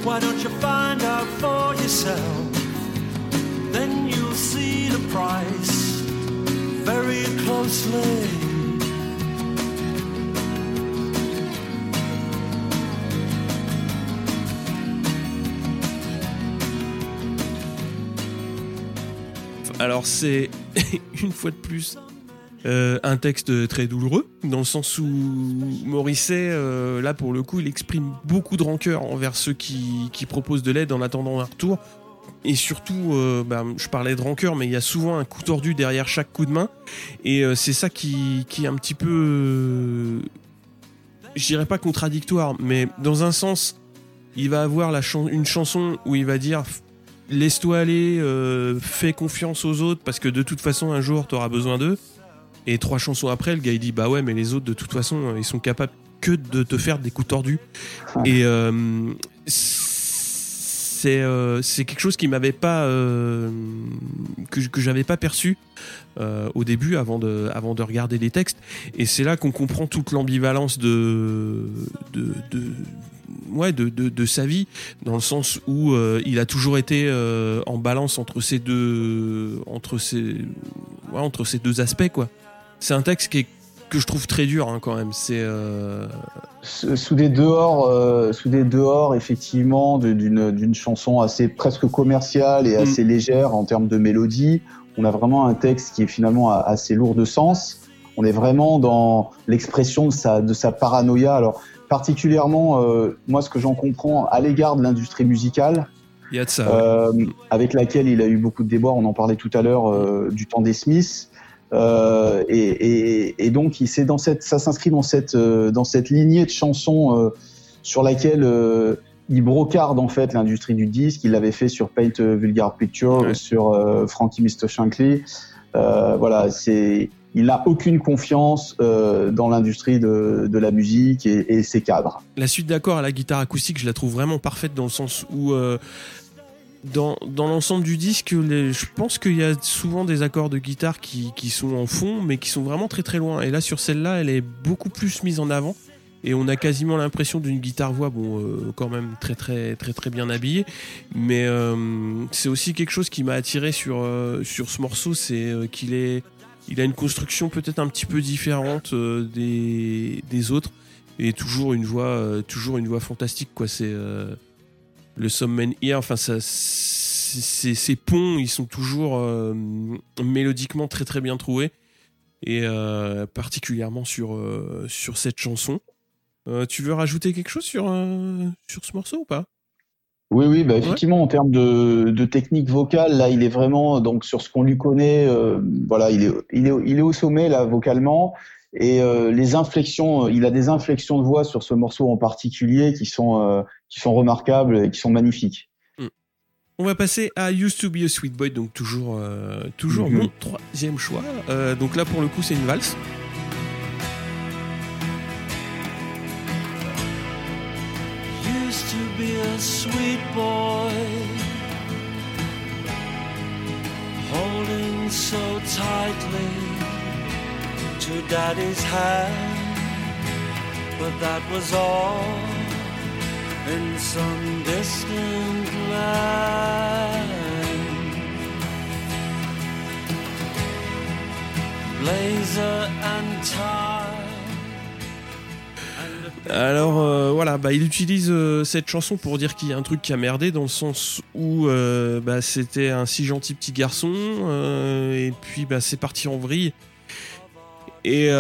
Why don't you find out for yourself? Then you'll see the price very closely. Alors c'est une fois de plus euh, un texte très douloureux, dans le sens où Morisset, euh, là pour le coup, il exprime beaucoup de rancœur envers ceux qui, proposent de l'aide en attendant un retour. Et surtout, euh, bah, je parlais de rancœur, mais il y a souvent un coup tordu derrière chaque coup de main. Et c'est ça qui, est un petit peu, je dirais pas contradictoire, mais dans un sens, il va avoir une chanson où il va dire laisse-toi aller, euh, fais confiance aux autres parce que de toute façon un jour t'auras besoin d'eux. Et trois chansons après, le gars il dit bah ouais mais les autres de toute façon euh, ils sont capables que de te faire des coups tordus. Et euh, c'est euh, quelque chose qui m'avait pas euh, que, que j'avais pas perçu euh, au début avant de avant de regarder les textes. Et c'est là qu'on comprend toute l'ambivalence de de, de ouais de, de, de sa vie dans le sens où euh, il a toujours été euh, en balance entre ces deux entre ces ouais, entre ces deux aspects quoi c'est un texte qui est que je trouve très dur hein, quand même c'est euh... sous des dehors, sous des dehors effectivement d'une d'une chanson assez presque commerciale et Mm. assez légère en termes de mélodie, on a vraiment un texte qui est finalement assez lourd de sens. On est vraiment dans l'expression de sa de sa paranoïa. Alors particulièrement, euh, moi ce que j'en comprends à l'égard de l'industrie musicale, il y a de ça ouais. euh, avec laquelle il a eu beaucoup de débats. On en parlait tout à l'heure euh, du temps des Smiths. Et, et, et donc, il c'est dans cette, ça s'inscrit dans cette, dans cette lignée de chansons sur laquelle il brocarde en fait l'industrie du disque. Il l'avait fait sur Paint a Vulgar Picture, Ouais. sur Frankie Mr. Shankly. Voilà, c'est, il n'a aucune confiance euh, dans l'industrie de, la musique et, ses cadres. la suite d'accords à la guitare acoustique je la trouve vraiment parfaite dans le sens où euh, dans, l'ensemble du disque, je pense qu'il y a souvent des accords de guitare qui, sont en fond, mais qui sont vraiment très très loin. Et là, sur celle-là, elle est beaucoup plus mise en avant. Et on a quasiment l'impression d'une guitare-voix, bon, euh, quand même très très très très bien habillée. Mais c'est aussi quelque chose qui m'a attiré sur, ce morceau, c'est qu'il est, il a une construction peut-être un petit peu différente euh, des, autres. Et toujours une voix, euh, toujours une voix fantastique, quoi. C'est euh, le Some Here, enfin, ça, ces ponts, ils sont toujours mélodiquement très très bien trouvés. Et particulièrement sur, cette chanson. Tu veux rajouter quelque chose sur ce morceau ou pas? Oui, oui, bah effectivement, en termes de, de technique vocale, là, il est vraiment donc sur ce qu'on lui connaît. euh, voilà, il est, il est, il est au sommet là vocalement. Et euh, les inflexions, euh, il a des inflexions de voix sur ce morceau en particulier qui sont euh, qui sont remarquables et qui sont magnifiques. On va passer à Used to be a Sweet Boy, donc toujours, euh, toujours Mhm. mon troisième choix. Euh, donc là, pour le coup, c'est une valse. Sweet boy, holding so tightly to daddy's hand, but that was all in some distant land. Blazer and tie. Alors euh, voilà, bah, il utilise euh, cette chanson pour dire qu'il y a un truc qui a merdé, dans le sens où euh, bah, c'était un si gentil petit garçon, et puis bah, c'est parti en vrille. Et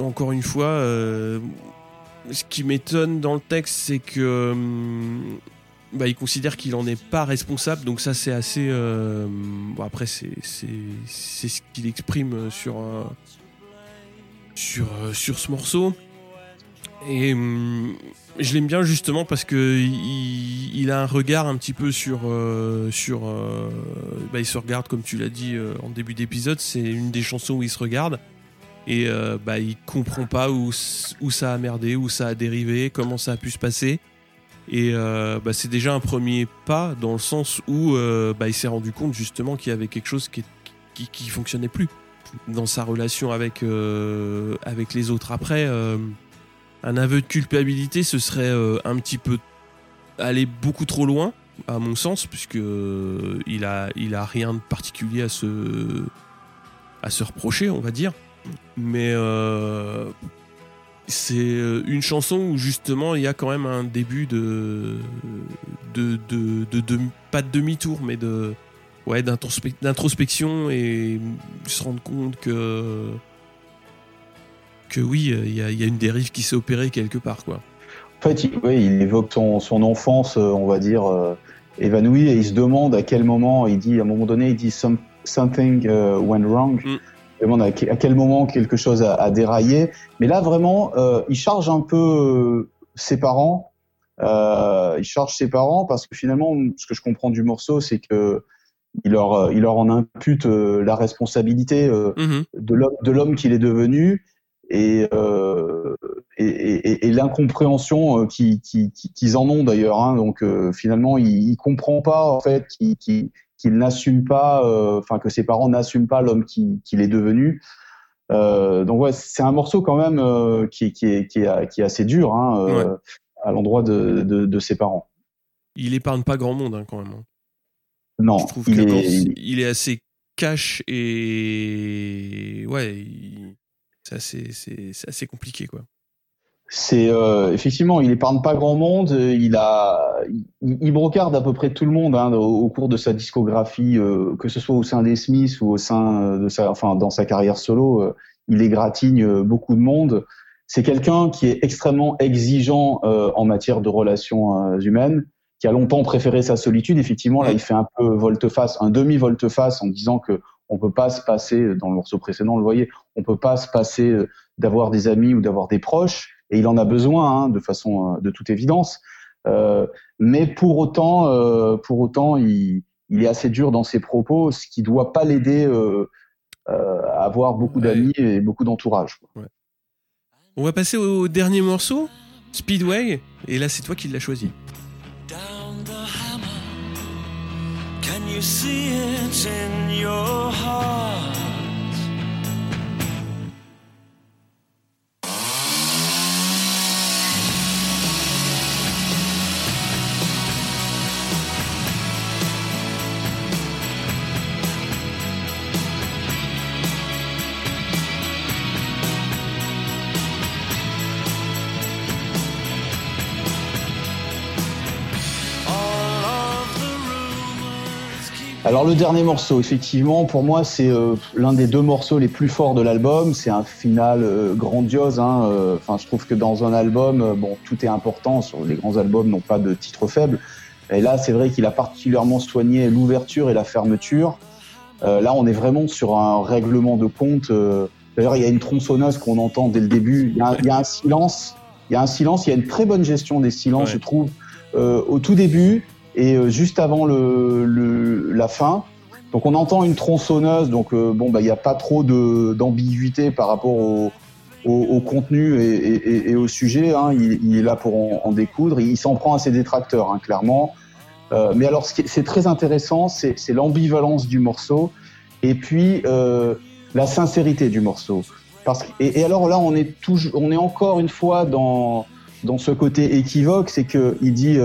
encore une fois, ce qui m'étonne dans le texte, c'est que bah, il considère qu'il en est pas responsable, donc ça c'est assez. bon, après, c'est ce qu'il exprime sur sur sur ce morceau. Et hum, je l'aime bien justement parce que il, a un regard un petit peu sur euh, sur euh, bah, il se regarde comme tu l'as dit euh, en début d'épisode. C'est une des chansons où il se regarde. Et bah il comprend pas où où ça a merdé où ça a dérivé comment ça a pu se passer. Et bah, c'est déjà un premier pas dans le sens où bah, il s'est rendu compte justement qu'il y avait quelque chose qui qui, qui fonctionnait plus dans sa relation avec avec les autres. Après un aveu de culpabilité, ce serait euh, un petit peu aller beaucoup trop loin, à mon sens, puisque euh, il a, rien de particulier à se, à se reprocher, on va dire. Mais euh, c'est une chanson où justement il y a quand même un début de, de, de, pas de demi-tour, mais de, ouais, d'introspe- d'introspection et se rendre compte que que oui, euh, il y, a- il y a une dérive qui s'est opérée quelque part, quoi. En fait, il, il évoque son, son enfance, euh, on va dire, euh, évanouie, et il se demande à quel moment, il dit, à un moment donné, il dit Some- something euh, went wrong. Mm. Il demande à, que- à quel moment quelque chose a, a déraillé. Mais là, vraiment, euh, il charge un peu ses parents. Euh, il charge ses parents parce que finalement, ce que je comprends du morceau, c'est que il leur, il leur en impute la responsabilité l'homme de l'homme qu'il est devenu et euh, et, et, et l'incompréhension euh, qui- qui- qui- qu'ils en ont d'ailleurs hein. donc euh, finalement il, il comprend pas en fait qu'il n'assume pas euh, enfin que ses parents n'assument pas l'homme qui- qu'il est devenu donc ouais c'est un morceau quand même qui, est- qui, est, qui, est, qui est assez dur hein, à l'endroit de, de, de ses parents Il épargne pas grand monde, hein, quand même. non Je trouve il que est, il assez cash et ouais, il- c'est assez, c'est, c'est assez compliqué, quoi. C'est euh, effectivement, il épargne pas grand monde. euh, Il a, il, il brocarde à peu près tout le monde hein, au, au cours de sa discographie, euh, que ce soit au sein des Smiths ou au sein euh, de sa, enfin dans sa carrière solo, euh, il égratigne beaucoup de monde. C'est quelqu'un qui est extrêmement exigeant euh, en matière de relations humaines, qui a longtemps préféré sa solitude. Effectivement, là, il fait un peu volte-face, un demi-volte-face, en disant que on peut pas se passer, dans le morceau précédent, on le voyez, on peut pas se passer euh, d'avoir des amis ou d'avoir des proches et il en a besoin hein, de façon euh, de toute évidence. Euh, mais pour autant, euh, pour autant, il, il est assez dur dans ses propos, ce qui doit pas l'aider euh, euh, à avoir beaucoup Ouais. d'amis et beaucoup d'entourage. On va passer au dernier morceau, Speedway, et là c'est toi qui l'as choisi. You see it in your heart. Alors le dernier morceau, effectivement, pour moi, c'est euh, l'un des deux morceaux les plus forts de l'album. C'est un final euh, grandiose. hein, euh, Enfin, je trouve que dans un album, bon, tout est important. Sur les grands albums, n'ont pas de titre faible. Et là, c'est vrai qu'il a particulièrement soigné l'ouverture et la fermeture. Là, on est vraiment sur un règlement de compte. D'ailleurs, il y a une tronçonneuse qu'on entend dès le début. Il y, a, un- il y a un silence. Il y a un silence. Il y a une très bonne gestion des silences, Ouais. je trouve, au tout début et euh, juste avant la fin. Donc on entend une tronçonneuse, donc euh, bon bah il n'y a pas trop d'ambiguïté par rapport au, contenu et, au sujet. Hein. Il, est là pour en, découdre. Il s'en prend à ses détracteurs, hein, clairement. Euh, mais alors ce c'est très intéressant, c'est l'ambivalence du morceau et puis la sincérité du morceau. Et, alors là on est on est encore une fois dans ce côté équivoque, c'est que il dit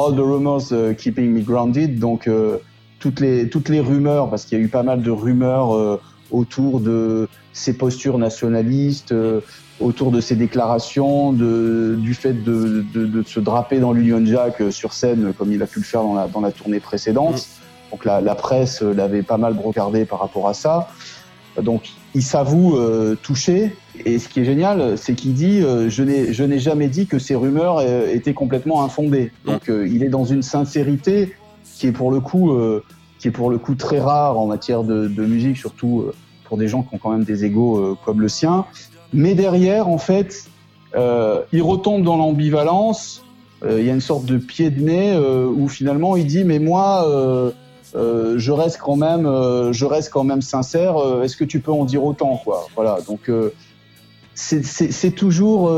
all the rumors uh, keeping me grounded, donc euh, toutes les toutes les rumeurs, parce qu'il y a eu pas mal de rumeurs euh, autour de ses postures nationalistes, euh, autour de ses déclarations, de, du fait de, de, de se draper dans l'Union Jack euh, sur scène, euh, comme il a pu le faire dans la, dans la tournée précédente. Donc la, la presse euh, l'avait pas mal brocardé par rapport à ça. Donc il s'avoue euh, touché. Et ce qui est génial, c'est qu'il dit euh, je n'ai je n'ai jamais dit que ces rumeurs euh, étaient complètement infondées. Donc euh, il est dans une sincérité qui est pour le coup euh, qui est pour le coup très rare en matière de, de musique, surtout euh, pour des gens qui ont quand même des égaux euh, comme le sien. Mais derrière, en fait, euh, il retombe dans l'ambivalence. Euh, il y a une sorte de pied de nez euh, où finalement il dit mais moi euh, je reste quand même euh, je reste quand même sincère. Euh, Est-ce que tu peux en dire autant quoi? Voilà. Donc c'est- toujours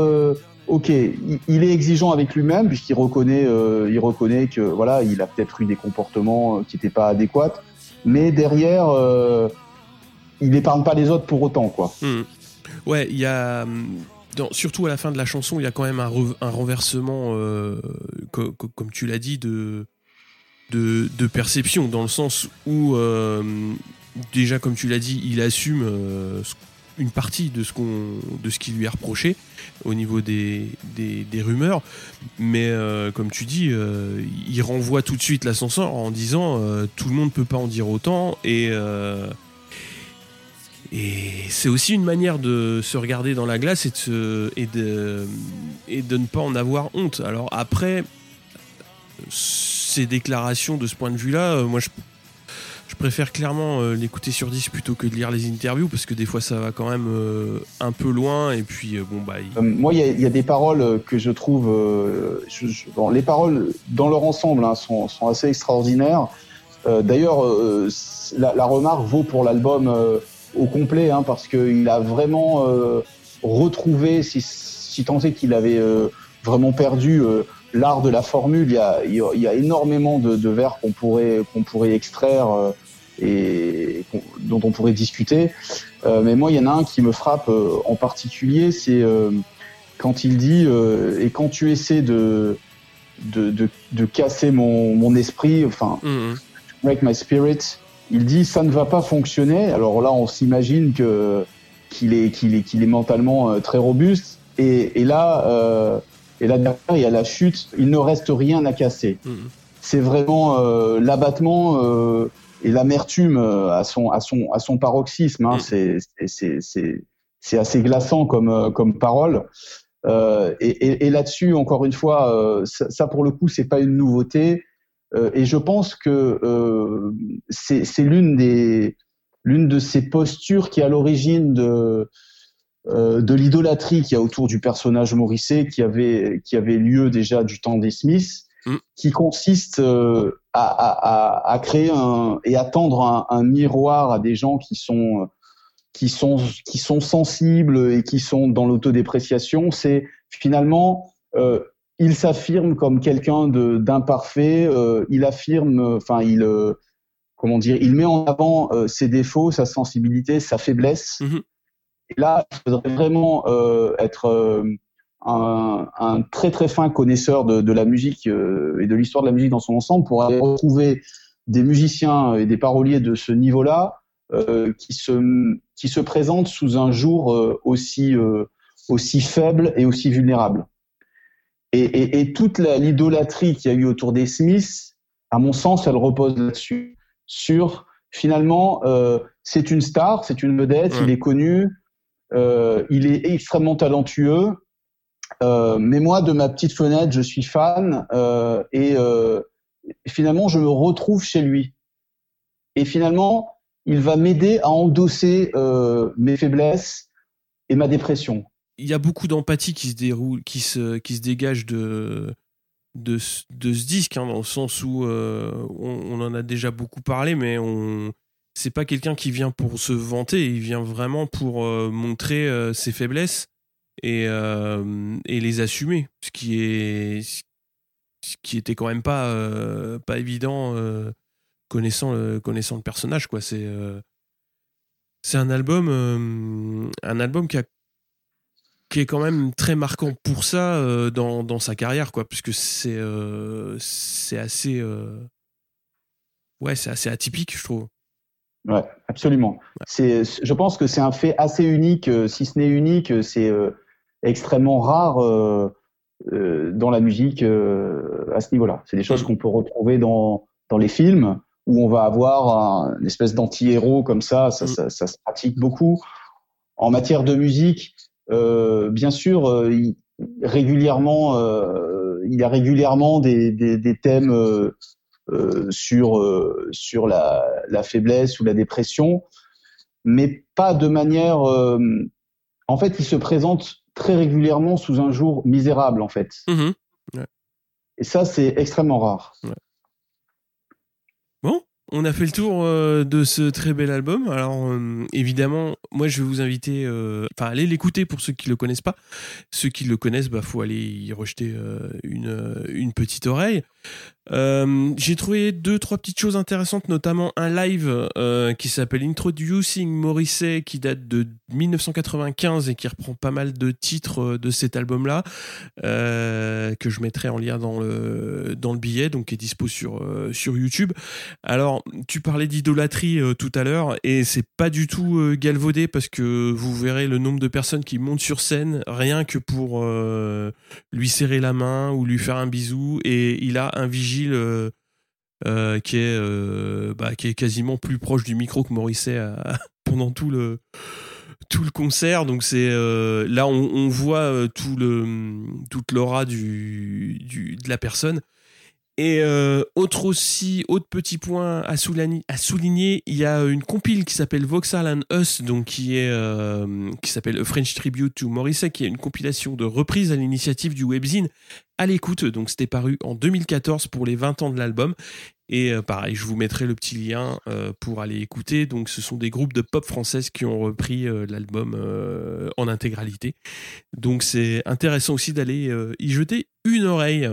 ok. Il, est exigeant avec lui-même puisqu'il reconnaît il reconnaît que voilà il a peut-être eu des comportements qui n'étaient pas adéquats. Mais derrière il n'épargne pas les autres pour autant quoi. Hmm. Ouais, il y a. dans- surtout à la fin de la chanson, il y a quand même un, re- un renversement, co- co- comme tu l'as dit, de, de, perception, dans le sens où, euh, déjà, comme tu l'as dit, il assume euh, une partie de ce, qu'on, de ce qui lui est reproché au niveau des, des, rumeurs. Mais euh, comme tu dis, il renvoie tout de suite l'ascenseur en disant tout le monde peut pas en dire autant et. et c'est aussi une manière de se regarder dans la glace et de, et de, et de ne pas en avoir honte. Alors après, ces déclarations de ce point de vue-là, euh, moi je, préfère clairement euh, l'écouter sur 10 plutôt que de lire les interviews parce que des fois ça va quand même euh, un peu loin et puis bon bah il- moi, il y, a- des paroles que je trouve. je- les paroles, dans leur ensemble, hein, sont, assez extraordinaires. D'ailleurs, la, remarque vaut pour l'album au complet, hein, parce qu'il a vraiment retrouvé, si, tant est qu'il avait vraiment perdu l'art de la formule, il y a, il y énormément de, de vers qu'on pourrait, qu'on pourrait extraire euh, et dont on pourrait discuter. Euh, mais moi, il y en a un qui me frappe euh, en particulier, c'est euh, quand il dit et quand tu essaies de de, de, de casser mon, mon esprit, enfin, Hum, hum. break my spirit, il dit ça ne va pas fonctionner. Alors là, on s'imagine que qu'il est qu'il est qu'il est mentalement très robuste. Et, et là, et là derrière, il y a la chute. Il ne reste rien à casser. Hum. C'est vraiment euh, l'abattement euh, et l'amertume euh, à son à son à son paroxysme. Hein. Mm. C'est c'est- c'est c'est c'est assez glaçant comme euh, comme parole. Euh, et et, et là-dessus, encore une fois, euh, ça, ça, pour le coup, c'est pas une nouveauté. Euh, et je pense que euh, c'est c'est l'une des l'une de ces postures qui est à l'origine de euh, de l'idolâtrie qu'il y a autour du personnage Morrissey, qui avait qui avait lieu déjà du temps des Smiths, Mm. qui consiste euh, à, à, à, créer un et à tendre un, un miroir à des gens qui sont qui sont qui sont sensibles et qui sont dans l'autodépréciation. C'est finalement euh, il s'affirme comme quelqu'un de d'imparfait. euh, il affirme, enfin il euh, comment dire, il met en avant euh, ses défauts, sa sensibilité, sa faiblesse. Mhm. Et là, il faudrait vraiment euh, être euh, un, un très très fin connaisseur de, de la musique euh, et de l'histoire de la musique dans son ensemble pour aller retrouver des musiciens et des paroliers de ce niveau-là euh, qui se qui se présentent sous un jour euh, aussi aussi faible et aussi vulnérable. Et, et, et toute l'idolâtrie qu'il y a eu autour des Smiths, à mon sens, elle repose là-dessus, sur finalement, c'est une star, c'est une vedette, Ouais. il est connu, il est extrêmement talentueux. Euh, mais moi, de ma petite fenêtre, je suis fan euh, et euh, finalement, je me retrouve chez lui. Et finalement, il va m'aider à endosser euh, mes faiblesses et ma dépression. il y a beaucoup d'empathie qui se déroule, qui se, qui se dégage de, de, ce- disque, hein, dans le sens où euh, on en a déjà beaucoup parlé, mais on c'est pas quelqu'un qui vient pour se vanter, il vient vraiment pour euh, montrer euh, ses faiblesses et, euh, et les assumer, ce qui est ce qui était quand même pas pas évident connaissant le connaissant le personnage quoi. C'est un album un album qui qui est quand même très marquant pour ça dans, dans sa carrière quoi puisque c'est c'est assez ouais c'est assez atypique je trouve Ouais, absolument. C'est, je pense que c'est un fait assez unique, euh, si ce n'est unique, euh, c'est euh, extrêmement rare euh, euh, dans la musique euh, à ce niveau-là. C'est des choses Mm. qu'on peut retrouver dans dans les films où on va avoir un, une espèce d'anti-héros comme ça, ça, Mm. ça, ça se pratique beaucoup. En matière de musique, euh, bien sûr, euh, il- régulièrement, euh, il y a régulièrement des, des, des thèmes sur euh, sur la, la faiblesse ou la dépression, mais pas de manière. euh, en fait, il se présente très régulièrement sous un jour misérable, en fait. Mhm. Et ça, c'est extrêmement rare. Bon, on a fait le tour euh, de ce très bel album. Alors euh, évidemment, moi je vais vous inviter, euh, enfin allez l'écouter pour ceux qui le connaissent pas. Ceux qui le connaissent, bah faut aller y rejeter euh, une euh, petite oreille. Euh, J'ai trouvé deux trois petites choses intéressantes, notamment un live euh, qui s'appelle Introducing Morrissey, qui date de 1995 et qui reprend pas mal de titres euh, de cet album-là, euh, que je mettrai en lien dans le billet, donc qui est dispo sur euh, sur YouTube. Alors, tu parlais d'idolâtrie euh, tout à l'heure, et c'est pas du tout euh, galvaudé parce que vous verrez le nombre de personnes qui montent sur scène rien que pour euh, lui serrer la main ou lui faire un bisou, et il a un vigile qui est bah, qui est quasiment plus proche du micro que Morisset pendant tout le tout le concert. Donc c'est là on, voit tout le toute l'aura du, du de la personne. Et euh, autre aussi, autre petit point à souligner, il y a une compile qui s'appelle Vauxhall and Us, donc qui est euh, qui s'appelle A French Tribute to Morrissey, qui est une compilation de reprises à l'initiative du webzine à l'écoute. Donc c'était paru en 2014 pour les 20 ans de l'album. Et euh, pareil, je vous mettrai le petit lien euh, pour aller écouter. Donc ce sont des groupes de pop françaises qui ont repris euh, l'album en intégralité. Donc c'est intéressant aussi d'aller y jeter une oreille.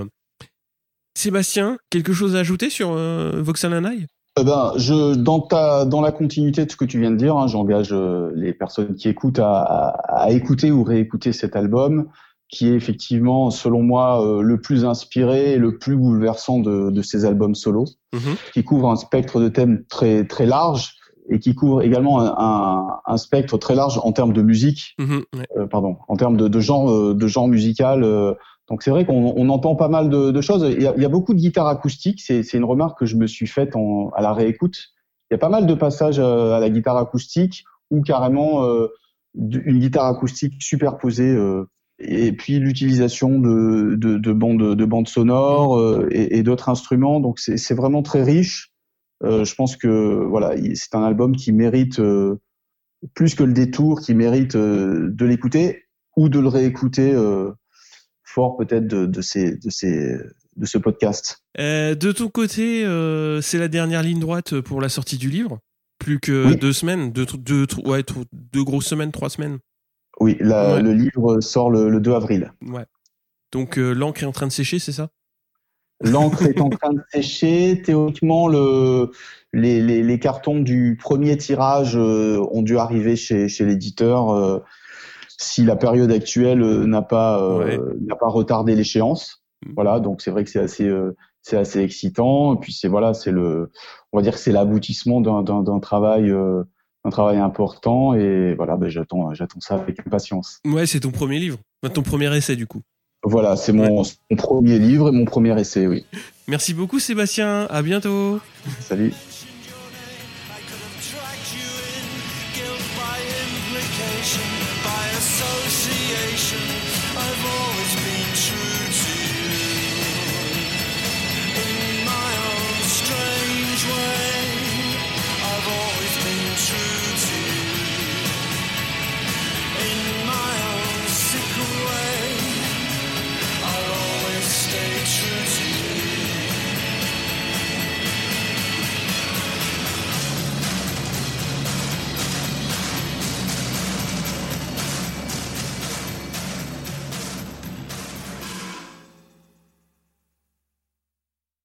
Sébastien, quelque chose à ajouter sur euh, Vauxhall and I Eh ben, je, dans, ta, dans la continuité de ce que tu viens de dire, hein, j'engage euh, les personnes qui écoutent à, à, à écouter ou réécouter cet album, qui est effectivement, selon moi, euh, le plus inspiré et le plus bouleversant de, de ces albums solo, Mhm. qui couvre un spectre de thèmes très, très large et qui couvre également un, un, un spectre très large en termes de musique, Mhm, ouais. euh, pardon, en termes de, de genre, euh, de genre musical. euh, donc c'est vrai qu'on on entend pas mal de, de choses. Il y, a, il y a beaucoup de guitares acoustiques. C'est une remarque que je me suis faite en, à la réécoute. Il y a pas mal de passages euh, à la guitare acoustique ou carrément euh, une guitare acoustique superposée. euh, et puis l'utilisation de, de, de bandes de bandes sonores euh, et, et d'autres instruments. Donc c'est vraiment très riche. Euh, je pense que voilà, il- c'est un album qui mérite euh, plus que le détour, qui mérite euh, de l'écouter ou de le réécouter euh, fort peut-être de, de ces de ces de ce podcast. Euh, de ton côté, euh, c'est la dernière ligne droite pour la sortie du livre. Plus que Oui. deux semaines, deux, deux, ouais, deux grosses semaines, trois semaines. Oui, la- Ouais. le livre sort le, le 2 avril. Ouais. Donc euh, l'encre est en train de sécher, c'est ça? L'encre est en train de sécher. Théoriquement, le, les, les, les cartons du premier tirage ont dû arriver chez, chez l'éditeur si la période actuelle euh, n'a pas euh, Ouais. n'a pas retardé l'échéance. Mm. Voilà, donc c'est vrai que c'est assez euh, c'est assez excitant. Et puis c'est voilà, c'est le on va dire que c'est l'aboutissement d'un travail euh, un travail important et voilà, ben j'attends j'attends ça avec impatience. Ouais, c'est ton premier livre. Ton premier essai, du coup. Voilà, c'est mon, mon premier livre et mon premier essai, oui. Merci beaucoup, Sébastien. À bientôt. Salut.